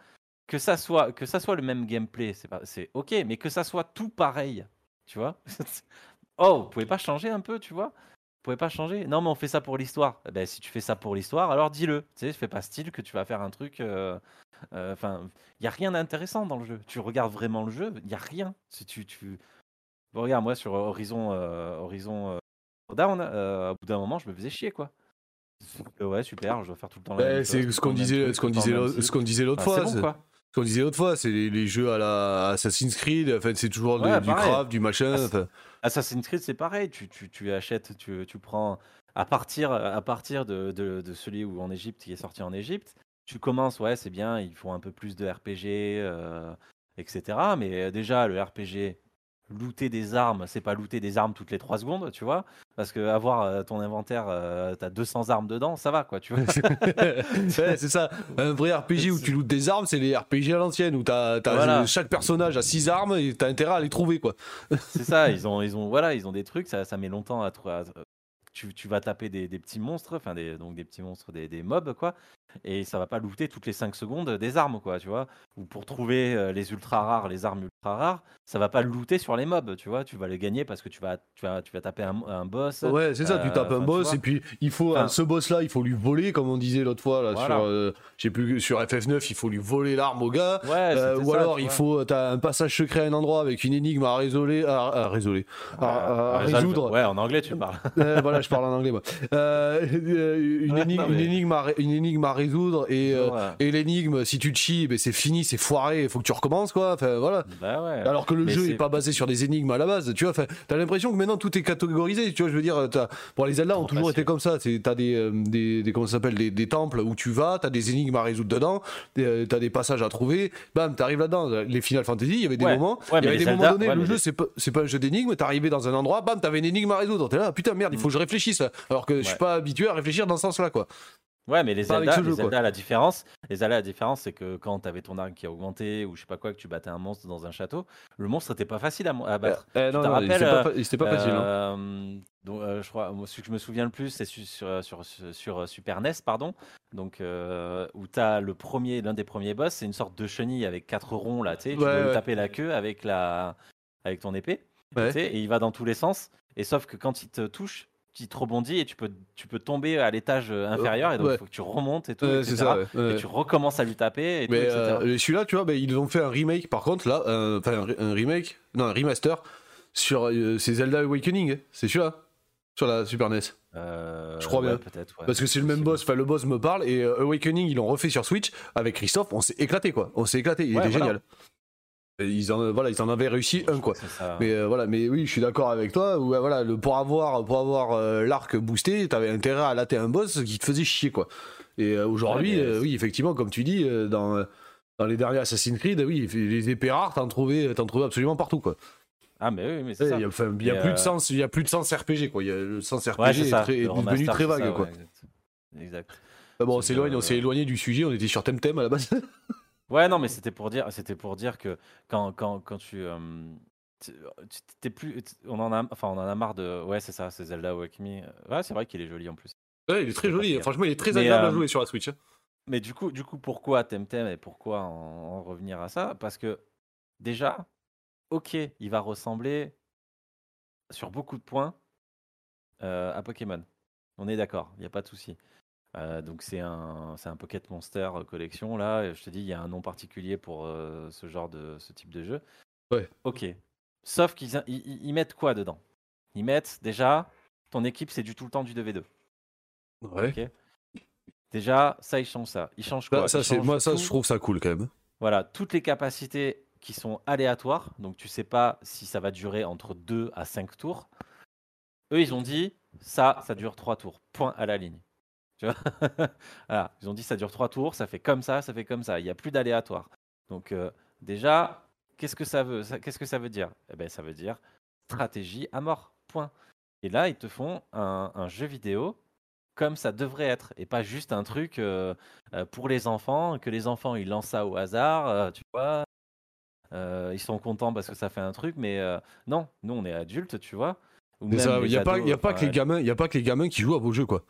Que ça soit que ça soit le même gameplay, c'est pas, c'est ok, mais que ça soit tout pareil. Tu vois <laughs> Oh, vous pouvez pas changer un peu, tu vois Vous pouvez pas changer Non, mais on fait ça pour l'histoire. Eh Ben, si tu fais ça pour l'histoire, alors dis-le. Tu sais, fais pas style que tu vas faire un truc. euh, euh, Enfin, il y a rien d'intéressant dans le jeu. Tu regardes vraiment le jeu, il y a rien. Si tu, tu... Bon, regarde, moi sur Horizon, euh, Horizon Down, au bout d'un moment, je me faisais chier, quoi. Ouais, super, je dois faire tout le temps même c'est ce qu'on disait, ce qu'on disait, l'autre- style. ce qu'on disait l'autre Enfin, fois. bon, quoi. Ce qu'on disait l'autre fois, c'est les, les jeux à la Assassin's Creed. Enfin, c'est toujours Ouais, du, craft, du machin. Ass- enfin. Assassin's Creed, c'est pareil. Tu, tu, tu achètes, tu, tu prends à partir, à partir de, de, de celui où en Égypte, qui est sorti en Égypte. Tu commences, ouais, c'est bien. Ils font un peu plus de RPG, euh, etc. Mais euh, déjà, le RPG, looter des armes, c'est pas looter des armes toutes les 3 secondes, tu vois. Parce que avoir euh, ton inventaire, euh, t'as 200 armes dedans, ça va, quoi, tu vois. <laughs> Ouais, c'est ça. Un vrai RPG où tu lootes des armes, c'est les RPG à l'ancienne, où t'as, t'as- Voilà. chaque personnage a 6 armes et t'as intérêt à les trouver, quoi. C'est ça, ils ont, ils ont, voilà, ils ont des trucs, ça, ça met longtemps à trouver. Tu, tu vas taper des, des petits monstres, enfin des, donc des petits monstres, des, des mobs, quoi, et ça va pas looter toutes les 5 secondes des armes, quoi, tu vois. Ou pour trouver euh, les ultra rares, les armes ultra rares, ça va pas looter sur les mobs, tu vois. Tu vas les gagner parce que tu vas, tu vas, tu vas taper un, un boss. Ouais, c'est ça, tu Euh, tapes un boss et puis il faut, ce boss-là, il faut lui voler, comme on disait l'autre fois, là, Voilà. sur, euh, plus, sur FF9, il faut lui voler l'arme au gars. Ouais, Euh, ou ça, alors tu il faut, t'as un passage secret à un endroit avec une énigme à résoudre, à, à résoudre, à, à- à résolve. résoudre. Ouais, en anglais, tu parles. Voilà, je parle en anglais moi. Euh, <laughs> une, énigme, une énigme à, ré- une énigme à résoudre et, euh, et l'énigme, si tu te chies, ben, c'est fini, c'est foiré, il faut que tu recommences, quoi. Enfin, voilà. bah ouais. Alors que le Mais jeu c'est- est pas basé sur des énigmes à la base, tu vois. Enfin, t'as l'impression que maintenant tout est catégorisé, tu vois. Je veux dire, bon, les Zelda ont toujours été comme ça. T'as des, euh, des, des comment ça s'appelle, des, des temples où tu vas, t'as des énigmes à résoudre dedans, euh, t'as des passages à trouver. Bam, t'arrives là-dedans. Les Final Fantasy, il y avait des Ouais. moments, Ouais, il y avait des Zelda- moments donnés. le jeu, c'est pas, c'est pas un jeu d'énigmes. T'arrivais dans un endroit, bam, t'avais une énigme à résoudre. T'es là, putain merde, il faut que je réfléchisse. Là. Alors que je suis pas habitué à réfléchir dans ce sens-là, quoi. Ouais, mais les Pas Zelda, ce les jeu, quoi. Zelda, la différence, les Zelda, la différence, c'est que quand t'avais ton arme qui a augmenté ou je sais pas quoi, que tu battais un monstre dans un château, le monstre était pas facile à, à battre. Eh, te non, non, rappelles, c'était pas, euh, fa- c'était pas facile. hein. Euh, donc, euh, je crois, celui que je me souviens le plus, c'est su- sur, sur, sur, sur Super NES, pardon. Donc, euh, où t'as le premier, l'un des premiers boss, c'est une sorte de chenille avec quatre ronds là, tu sais, tu Ouais, dois lui ouais. taper la queue avec la, avec ton épée, Ouais. tu et il va dans tous les sens. Et sauf que quand il te touche, il te rebondit et tu peux, tu peux tomber à l'étage euh, inférieur et donc il ouais. faut que tu remontes et tout, Ouais, etc. ça. ouais. Et tu recommences à lui taper et Mais euh, celui-là, tu vois, bah, ils ont fait un remake par contre, là, euh, enfin un, re- un remake, non, un remaster sur euh, c'est Zelda Awakening, hein. c'est celui-là, sur la Super NES. Euh, je crois bien. Parce que c'est le même boss, enfin le boss me parle, et euh, Awakening, ils l'ont refait sur Switch avec Christophe, on s'est éclaté quoi, on s'est éclaté, il était voilà. génial. Ils en, voilà, ils en avaient réussi un quoi. Mais euh, voilà, mais oui, je suis d'accord avec toi. Où, euh, voilà, le, pour avoir, pour avoir euh, l'arc boosté, t'avais intérêt à latter un boss qui te faisait chier, quoi. Et euh, aujourd'hui, Ouais, oui, effectivement, comme tu dis, dans, dans les derniers Assassin's Creed, oui, les épées rares, t'en trouvais, t'en trouvais absolument partout, quoi. Ah, mais oui, mais c'est Il ça. y a, enfin, il y a plus de sens, il y a plus de sens RPG, quoi. Il y a, le sens RPG Ouais, est, très- devenu très vague, ça, quoi. exact. Exact. Bon, on s'éloigne, on s'est éloigné du sujet. On était sur Temtem à la base. <laughs> Ouais, non, mais c'était pour dire, c'était pour dire que quand, quand, quand tu, euh, tu- tu- t'es plus, on en a, enfin, on en a marre de, ouais, c'est ça, c'est Zelda Awakening. Ouais, c'est vrai qu'il est joli en plus. ouais, il est très C'est joli. pire. Franchement, il est très Mais, agréable à euh, jouer sur la Switch. hein. Mais du coup, du coup, pourquoi Temtem et pourquoi en, en revenir à ça? Parce que déjà, ok, il va ressembler sur beaucoup de points euh, à Pokémon. On est d'accord, il n'y a pas de souci. Euh, donc c'est un, c'est un Pocket Monster euh, collection là. Je te dis, il y a un nom particulier pour euh, ce genre de ce type de jeu. Ouais. Ok. Sauf qu'ils ils- ils- ils mettent quoi dedans? Ils mettent déjà ton équipe, c'est du tout le temps du 2v2. Ouais. ok. Déjà, ça, ils changent ça. Ils changent quoi? ça, Ils c'est, changent moi, ça, tout. je trouve ça cool quand même. Voilà, toutes les capacités qui sont aléatoires, donc tu sais pas si ça va durer entre 2 à 5 tours. Eux, ils ont dit ça, ça dure 3 tours, point à la ligne. Tu vois <laughs> voilà, ils ont dit ça dure 3 tours, ça fait comme ça, ça fait comme ça, il n'y a plus d'aléatoire. Donc euh, déjà, qu'est-ce que ça veut Qu'est-ce que ça veut dire? Eh ben, ça veut dire stratégie à mort, point. Et là, ils te font un, un jeu vidéo comme ça devrait être, et pas juste un truc euh, euh, pour les enfants, que les enfants ils lancent ça au hasard, euh, tu vois. Ils sont contents parce que ça fait un truc, mais non, nous on est adultes, tu vois. Il n'y a, pas, ados, il y a pas enfin, que les gamins, il y a pas que les gamins qui jouent à vos jeux, quoi.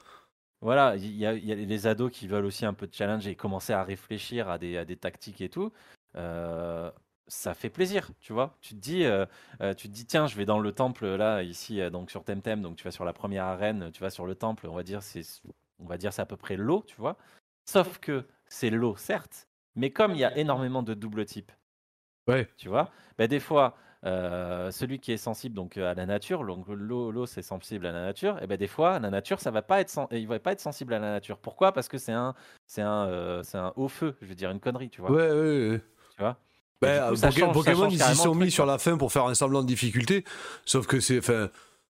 Voilà, il y, a- il y a les ados qui veulent aussi un peu de challenge et commencer à réfléchir à des, à des tactiques et tout. Euh, ça fait plaisir, tu vois. Tu te dis, euh, euh, tu te dis, tiens, je vais dans le temple là, ici, donc sur Temtem, donc tu vas sur la première arène, tu vas sur le temple, on va dire, c'est, on va dire, c'est à peu près l'eau, tu vois. Sauf que c'est l'eau, certes, mais comme il y a énormément de doubles types, Ouais. tu vois, ben, des fois, euh, celui qui est sensible donc euh, à la nature, donc l'eau, l'eau c'est sensible à la nature, et ben des fois la nature ça va pas être, sen- il va pas être sensible à la nature. Pourquoi? Parce que c'est un, c'est un, euh, c'est un haut feu, je veux dire une connerie, tu vois. Ouais, ouais, ouais. Tu vois? Du coup, euh, ça Poké- change- Pokémon, ils y carrément sont mis sur la fin pour faire un semblant de difficulté. Sauf que c'est, enfin,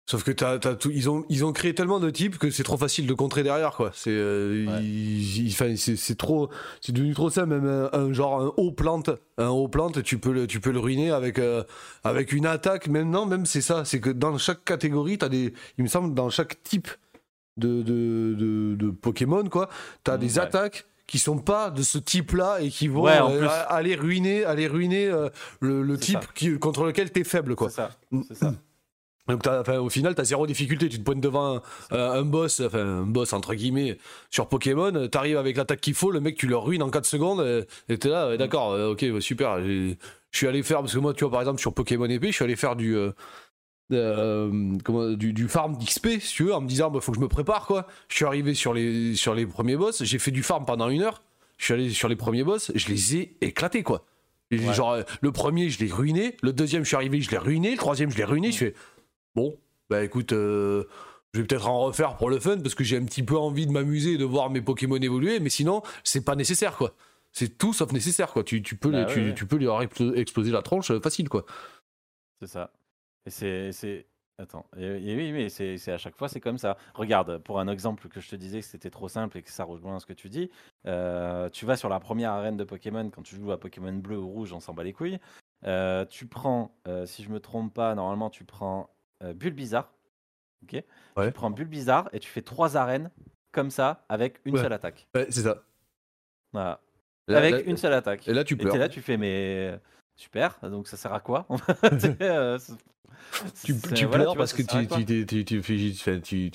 sauf que t'as, t'as tout, ils ont, ils ont créé tellement de types que c'est trop facile de contrer derrière, quoi. C'est, euh, Ouais. c'est, c'est trop, c'est devenu trop simple. Même un, un genre un haut plante, un haut plante, tu peux le, tu peux le ruiner avec, euh, avec une attaque. Maintenant, même c'est ça, c'est que dans chaque catégorie, t'as des, il me semble, dans chaque type de, de, de, de Pokémon, quoi, t'as des ouais. attaques qui sont pas de ce type-là et qui vont Ouais, euh, aller ruiner, aller ruiner le, type qui, contre lequel t'es faible, quoi. C'est ça. Mm. C'est ça. Donc enfin, au final, t'as zéro difficulté. Tu te pointes devant un, un boss, enfin un boss entre guillemets sur Pokémon. T'arrives avec l'attaque qu'il faut, le mec tu le ruines en 4 secondes. euh, Et t'es là, d'accord, euh, ok, super. Je suis allé faire parce que moi, tu vois, par exemple sur Pokémon épée, je suis allé faire du euh, euh, comment, du, du farm d'XP, si tu veux, en me disant, bah, faut que je me prépare quoi. Je suis arrivé sur les sur les premiers boss, j'ai fait du farm pendant une heure. Je suis allé sur les premiers boss, je les ai éclatés quoi. Ouais. Genre, euh, le premier, je l'ai ruiné. Le deuxième, je suis arrivé, je l'ai ruiné. Le troisième, je l'ai ruiné. Je fais, bon, bah écoute, euh, je vais peut-être en refaire pour le fun parce que j'ai un petit peu envie de m'amuser et de voir mes Pokémon évoluer, mais sinon, c'est pas nécessaire, quoi. C'est tout sauf nécessaire, quoi. Tu, tu peux, Bah les- ouais, tu, ouais. tu peux lui avoir explo- explosé la tronche euh, facile, quoi. C'est ça. Et c'est. Attends. Et, et oui, mais c'est c'est à chaque fois, c'est comme ça. Regarde, pour un exemple que je te disais que c'était trop simple et que ça rejoint ce que tu dis, euh, tu vas sur la première arène de Pokémon, quand tu joues à Pokémon bleu ou rouge, on s'en bat les couilles. Euh, tu prends, euh, si je me trompe pas, normalement, tu prends euh, Bulbizarre. Ok? Ouais. Tu prends Bulbizarre et tu fais trois arènes comme ça avec une Ouais. seule attaque. Ouais, c'est ça. Voilà. Là- avec là- une seule attaque. Et là, tu Et pleures. t'es là, tu fais, mais euh, super, donc ça sert à quoi? Euh, <laughs> Tu, c'est- tu voilà, pleures parce que tu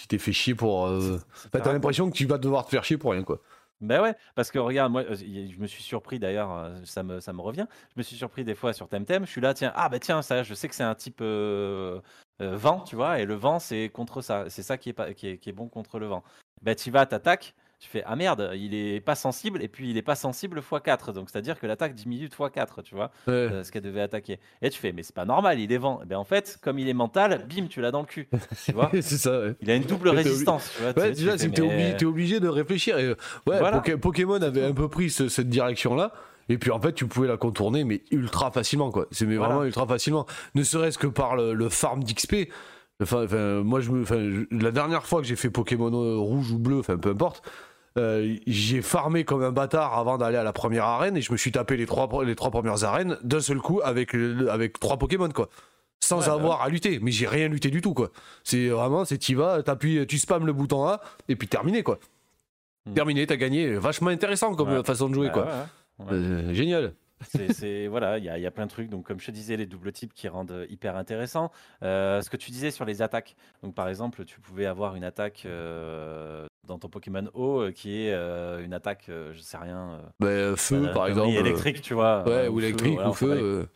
t'es- fait chier pour. euh, enfin, T'as l'impression que tu vas devoir te faire chier pour rien, quoi. Ben ouais, parce que regarde, moi, je me suis surpris d'ailleurs, ça me, ça me revient. Je me suis surpris des fois sur Temtem. Je suis là, tiens, ah bah tiens, ça, je sais que c'est un type euh, vent, tu vois, et le vent, c'est contre ça. C'est ça qui est, pas, qui, est, qui est bon contre le vent. Ben tu vas, t'attaques, tu fais, ah merde, il est pas sensible, et puis il est pas sensible x4. Donc c'est à dire que l'attaque diminue de x4, tu vois, Ouais. euh, ce qu'elle devait attaquer. Et tu fais, mais c'est pas normal, il est vent. Ben en fait, comme il est mental, bim, tu l'as dans le cul, tu vois. <laughs> c'est ça, ouais. Il a une double résistance, tu vois. Ouais, déjà, fais, c'est que t'es mais- obligé, obligé de réfléchir. Et, euh, ouais, Voilà. Pokémon avait un peu pris ce- cette direction-là. Et puis en fait, tu pouvais la contourner, mais ultra facilement, quoi. C'est mais Voilà. vraiment ultra facilement. Ne serait-ce que par le, le farm d'XP. Enfin, enfin, moi, je me, enfin, je- la dernière fois que j'ai fait Pokémon euh, rouge ou bleu, enfin, peu importe, euh, j'ai farmé comme un bâtard avant d'aller à la première arène et je me suis tapé les trois, les trois premières arènes d'un seul coup avec, avec trois Pokémon, quoi. Sans Ouais, bah avoir à lutter. Mais j'ai rien lutté du tout, quoi. C'est vraiment, c'est t'y vas, t'appuies, tu spams le bouton A et puis terminé, quoi. Hmm. Terminé, t'as gagné. Vachement intéressant comme Ouais. euh, façon de jouer, Ouais, quoi. Ouais. Euh, génial. C'est, voilà, il y a, il y a plein de trucs. Donc, comme je te disais, les doubles types qui rendent hyper intéressant. Euh, ce que tu disais sur les attaques. Donc, par exemple, tu pouvais avoir une attaque euh, dans ton Pokémon O euh, qui est une attaque, je sais rien, Bah, feu, par exemple. électrique, tu vois. Ouais, ou électrique, voilà, ou feu.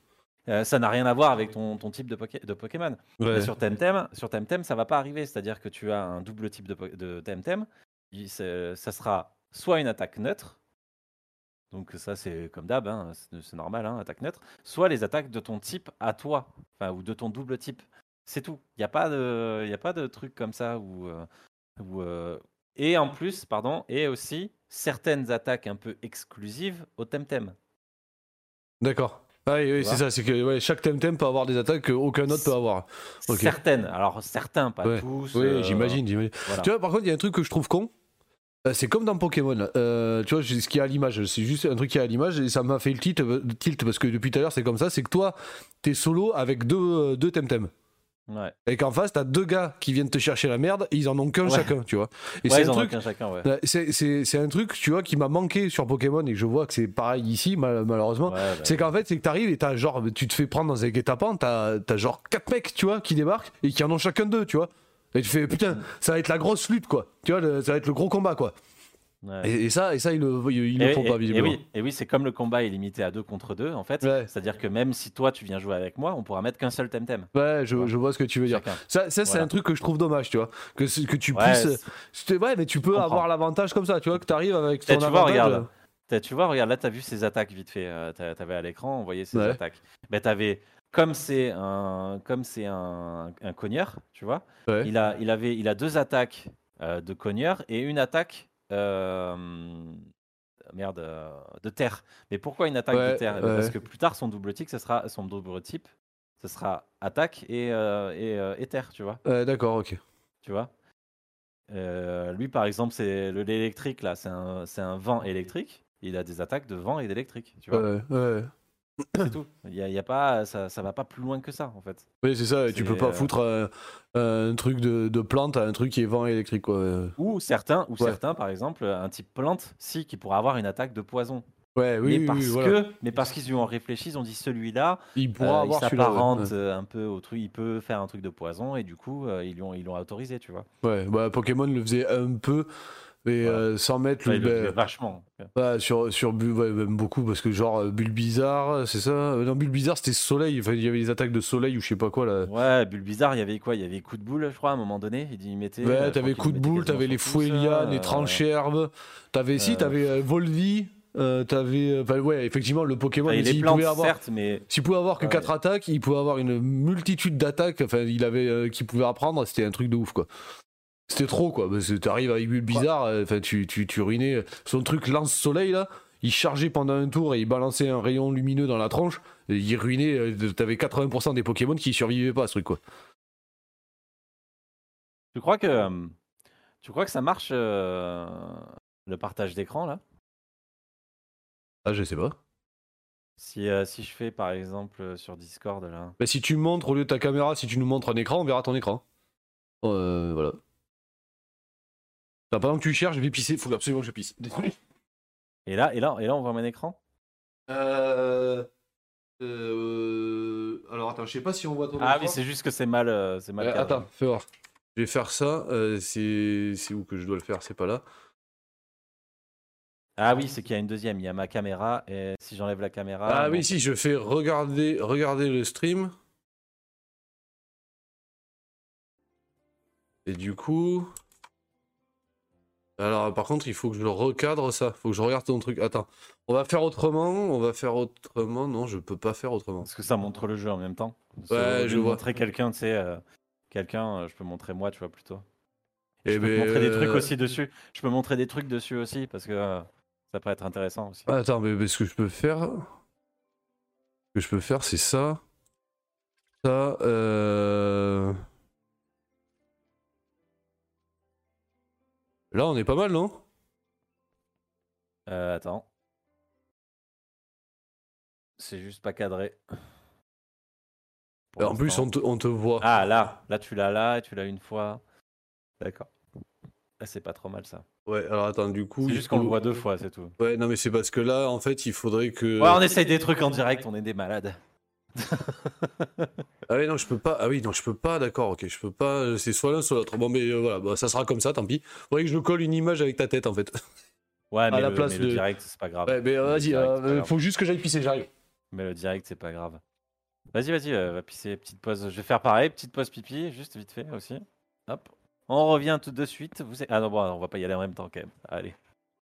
euh, ça n'a rien à voir avec ton, ton type de, Poké- de Pokémon. ouais. Sur Temtem, sur Temtem, ça va pas arriver. C'est-à-dire que tu as un double type de, de Temtem. Ça sera soit une attaque neutre. Donc ça, c'est comme d'hab, hein, c'est normal, hein, attaque neutre. Soit les attaques de ton type à toi, enfin, ou de ton double type. C'est tout. Il n'y a, pas de- y a pas de truc comme ça où... euh, où, euh, Et en plus, pardon, et aussi certaines attaques un peu exclusives au Temtem. D'accord. Ah, oui, c'est ça, c'est que ouais, chaque Temtem peut avoir des attaques qu'aucun autre peut avoir. Certaines. Alors certains, pas Ouais. tous. Oui, euh, j'imagine, j'imagine. voilà. Tu vois, par contre, il y a un truc que je trouve con. Euh, C'est comme dans Pokémon. Euh, tu vois, ce qui est à l'image, c'est juste un truc qui est à l'image et ça m'a fait le tilt, euh, tilt parce que depuis tout à l'heure, c'est comme ça. C'est que toi, t'es solo avec deux, deux Temtem. Ouais. Et qu'en face, t'as deux gars qui viennent te chercher la merde et ils en ont qu'un Ouais. chacun, tu vois. Et Ouais, c'est un truc. C'est un truc, tu vois, qui m'a manqué sur Pokémon et que je vois que c'est pareil ici, mal- malheureusement. Bah, C'est qu'en fait, c'est que t'arrives et t'as genre, tu te fais prendre dans un guet-apens, t'as as genre quatre mecs, tu vois, qui débarquent et qui en ont chacun deux, tu vois. Et tu fais putain, ça va être la grosse lutte, quoi. Tu vois, le- ça va être le gros combat, quoi. ouais. Et, et ça, et ça, ils le, ils le Et- font et- pas, visiblement. oui, et oui c'est comme le combat est limité à deux contre deux, en fait. Ouais. C'est-à-dire que même si toi, tu viens jouer avec moi, on pourra mettre qu'un seul Temtem. Ouais, je, Ouais. je vois ce que tu veux dire. Chacun. Ça, ça c'est Voilà. un truc que je trouve dommage, tu vois. Que, tu puisses. Ouais, mais tu peux avoir l'avantage comme ça, tu vois, que t'arrives avec Eh, ton tu vois, regarde. T'as- Tu vois, regarde, là, tu as vu ses attaques vite fait. euh, t'as- T'avais à l'écran, on voyait ses attaques. Ben, t'avais, comme c'est un, comme c'est un, un cogneur, tu vois, Ouais. il, a, il, avait, il a deux attaques euh, de cogneur et une attaque. euh, merde, euh, de terre. Mais pourquoi une attaque Ouais, de terre? Eh ben, Parce que plus tard, son double type, ce sera son double type, ce sera attaque et, et, et terre, tu vois. D'accord, ok. Tu vois? Lui, par exemple, c'est le l'électrique là, c'est un, un vent électrique. Il a des attaques de vent et d'électrique, tu vois? Ouais, ouais. C'est tout. <coughs> Il y a, il y a pas, ça, ça va pas plus loin que ça, en fait. Oui, c'est ça, tu peux pas euh, foutre un, un truc de, de plante à un truc qui est vent électrique, quoi. Ou certains, ou Ouais. certains, par exemple, un type plante, si, qui pourra avoir une attaque de poison. Ouais, oui, mais oui, parce oui, voilà. que, mais parce qu'ils y ont réfléchi, ils ont dit celui-là, Il euh, pourra il avoir s'apparente ouais. euh, un peu au truc, il peut faire un truc de poison, et du coup, euh, ils l'ont, ils l'ont autorisé, tu vois. Ouais, bah, Pokémon le faisait un peu, mais Voilà. euh, sans mettre le. bah, vachement. bah, sur, sur Bu- ouais, même beaucoup, parce que genre euh, Bulbizarre, c'est ça? Euh, Non, Bulbizarre c'était soleil, enfin, il y avait des attaques de soleil ou je sais pas quoi là. Ouais, Bulbizarre, il y avait quoi? Il y avait coup de boule, je crois, à un moment donné. Il il mettait. euh, Ouais, t'avais coup de boule, t'avais les euh, les trancherbes, t'avais si, euh, t'avais euh, Volvi, euh, t'avais. Enfin, ouais, effectivement, le Pokémon, enfin, il s'il pouvait avoir. certes, mais S'il pouvait avoir que Ouais. 4 attaques, il pouvait avoir une multitude d'attaques, enfin, il avait, euh, qu'il pouvait apprendre, c'était un truc de ouf quoi. C'était trop quoi, parce que t'arrives avec Bulle Bizarre, euh, enfin tu, tu, tu ruinais. Son truc lance-soleil là, il chargeait pendant un tour et il balançait un rayon lumineux dans la tronche, et il ruinait. euh, T'avais 80% des Pokémon qui survivaient pas à ce truc quoi. Tu crois que euh, tu crois que ça marche euh, le partage d'écran là? Ah, je sais pas. Si euh, si je fais par exemple euh, sur Discord là. Bah, si tu montres au lieu de ta caméra, si tu nous montres un écran, on verra ton écran. Euh, voilà. Bah, pendant que tu cherches, je vais pisser, faut absolument que je pisse. Désolé. Et là et là et là on voit mon écran? Euh... euh, Alors attends, je sais pas si on voit ton Ah écran. oui, c'est juste que c'est mal euh, c'est mal Euh, cadré. attends, fais voir. Je vais faire ça. euh, c'est c'est où que je dois le faire C'est pas là. Ah oui, c'est qu'il y a une deuxième, il y a ma caméra et si j'enlève la caméra Ah, bon, oui, si, je fais regarder, regarder le stream. Et du coup. Alors, par contre, il faut que je le recadre ça. Faut que je regarde ton truc. Attends. On va faire autrement. On va faire autrement? Non, je peux pas faire autrement. Parce que ça montre le jeu en même temps. Parce Ouais, je vois. montrer quelqu'un, tu sais, euh, quelqu'un, euh, je peux montrer moi, tu vois, plutôt. Eh je peux ben, montrer des trucs euh, aussi dessus. Je peux montrer des trucs dessus aussi, parce que euh, ça peut être intéressant aussi. Ah, Attends, mais, mais ce que je peux faire. Ce que je peux faire, c'est ça. Ça. Euh... Là, on est pas mal, non? Euh, attends. C'est juste pas cadré. Pour En plus, on te, on te voit. Ah, là, là, tu l'as là et tu l'as une fois. D'accord. Là, c'est pas trop mal ça. Ouais, alors attends, du coup. C'est juste qu'on le voit deux fois, c'est tout. Ouais, non, mais c'est parce que là, en fait, il faudrait que. Ouais, on essaye des trucs en direct, on est des malades. <laughs> Ah oui, non, je peux pas. Ah oui, non, je peux pas, d'accord, ok, je peux pas. euh, C'est soit l'un, soit l'autre. Bon, mais euh, voilà, bah, ça sera comme ça, tant pis. Faudrait que je colle une image avec ta tête, en fait. Ouais, mais, la le, place mais le de- direct, c'est pas grave. Ouais, mais euh, vas-y, euh, faut juste que j'aille pisser, j'arrive. Mais le direct, c'est pas grave. Vas-y, vas-y, euh, va pisser, petite pause. Je vais faire pareil, petite pause pipi, juste vite fait aussi. Hop. On revient tout de suite. Vous... Ah non, bon, on va pas y aller en même temps quand même. Allez.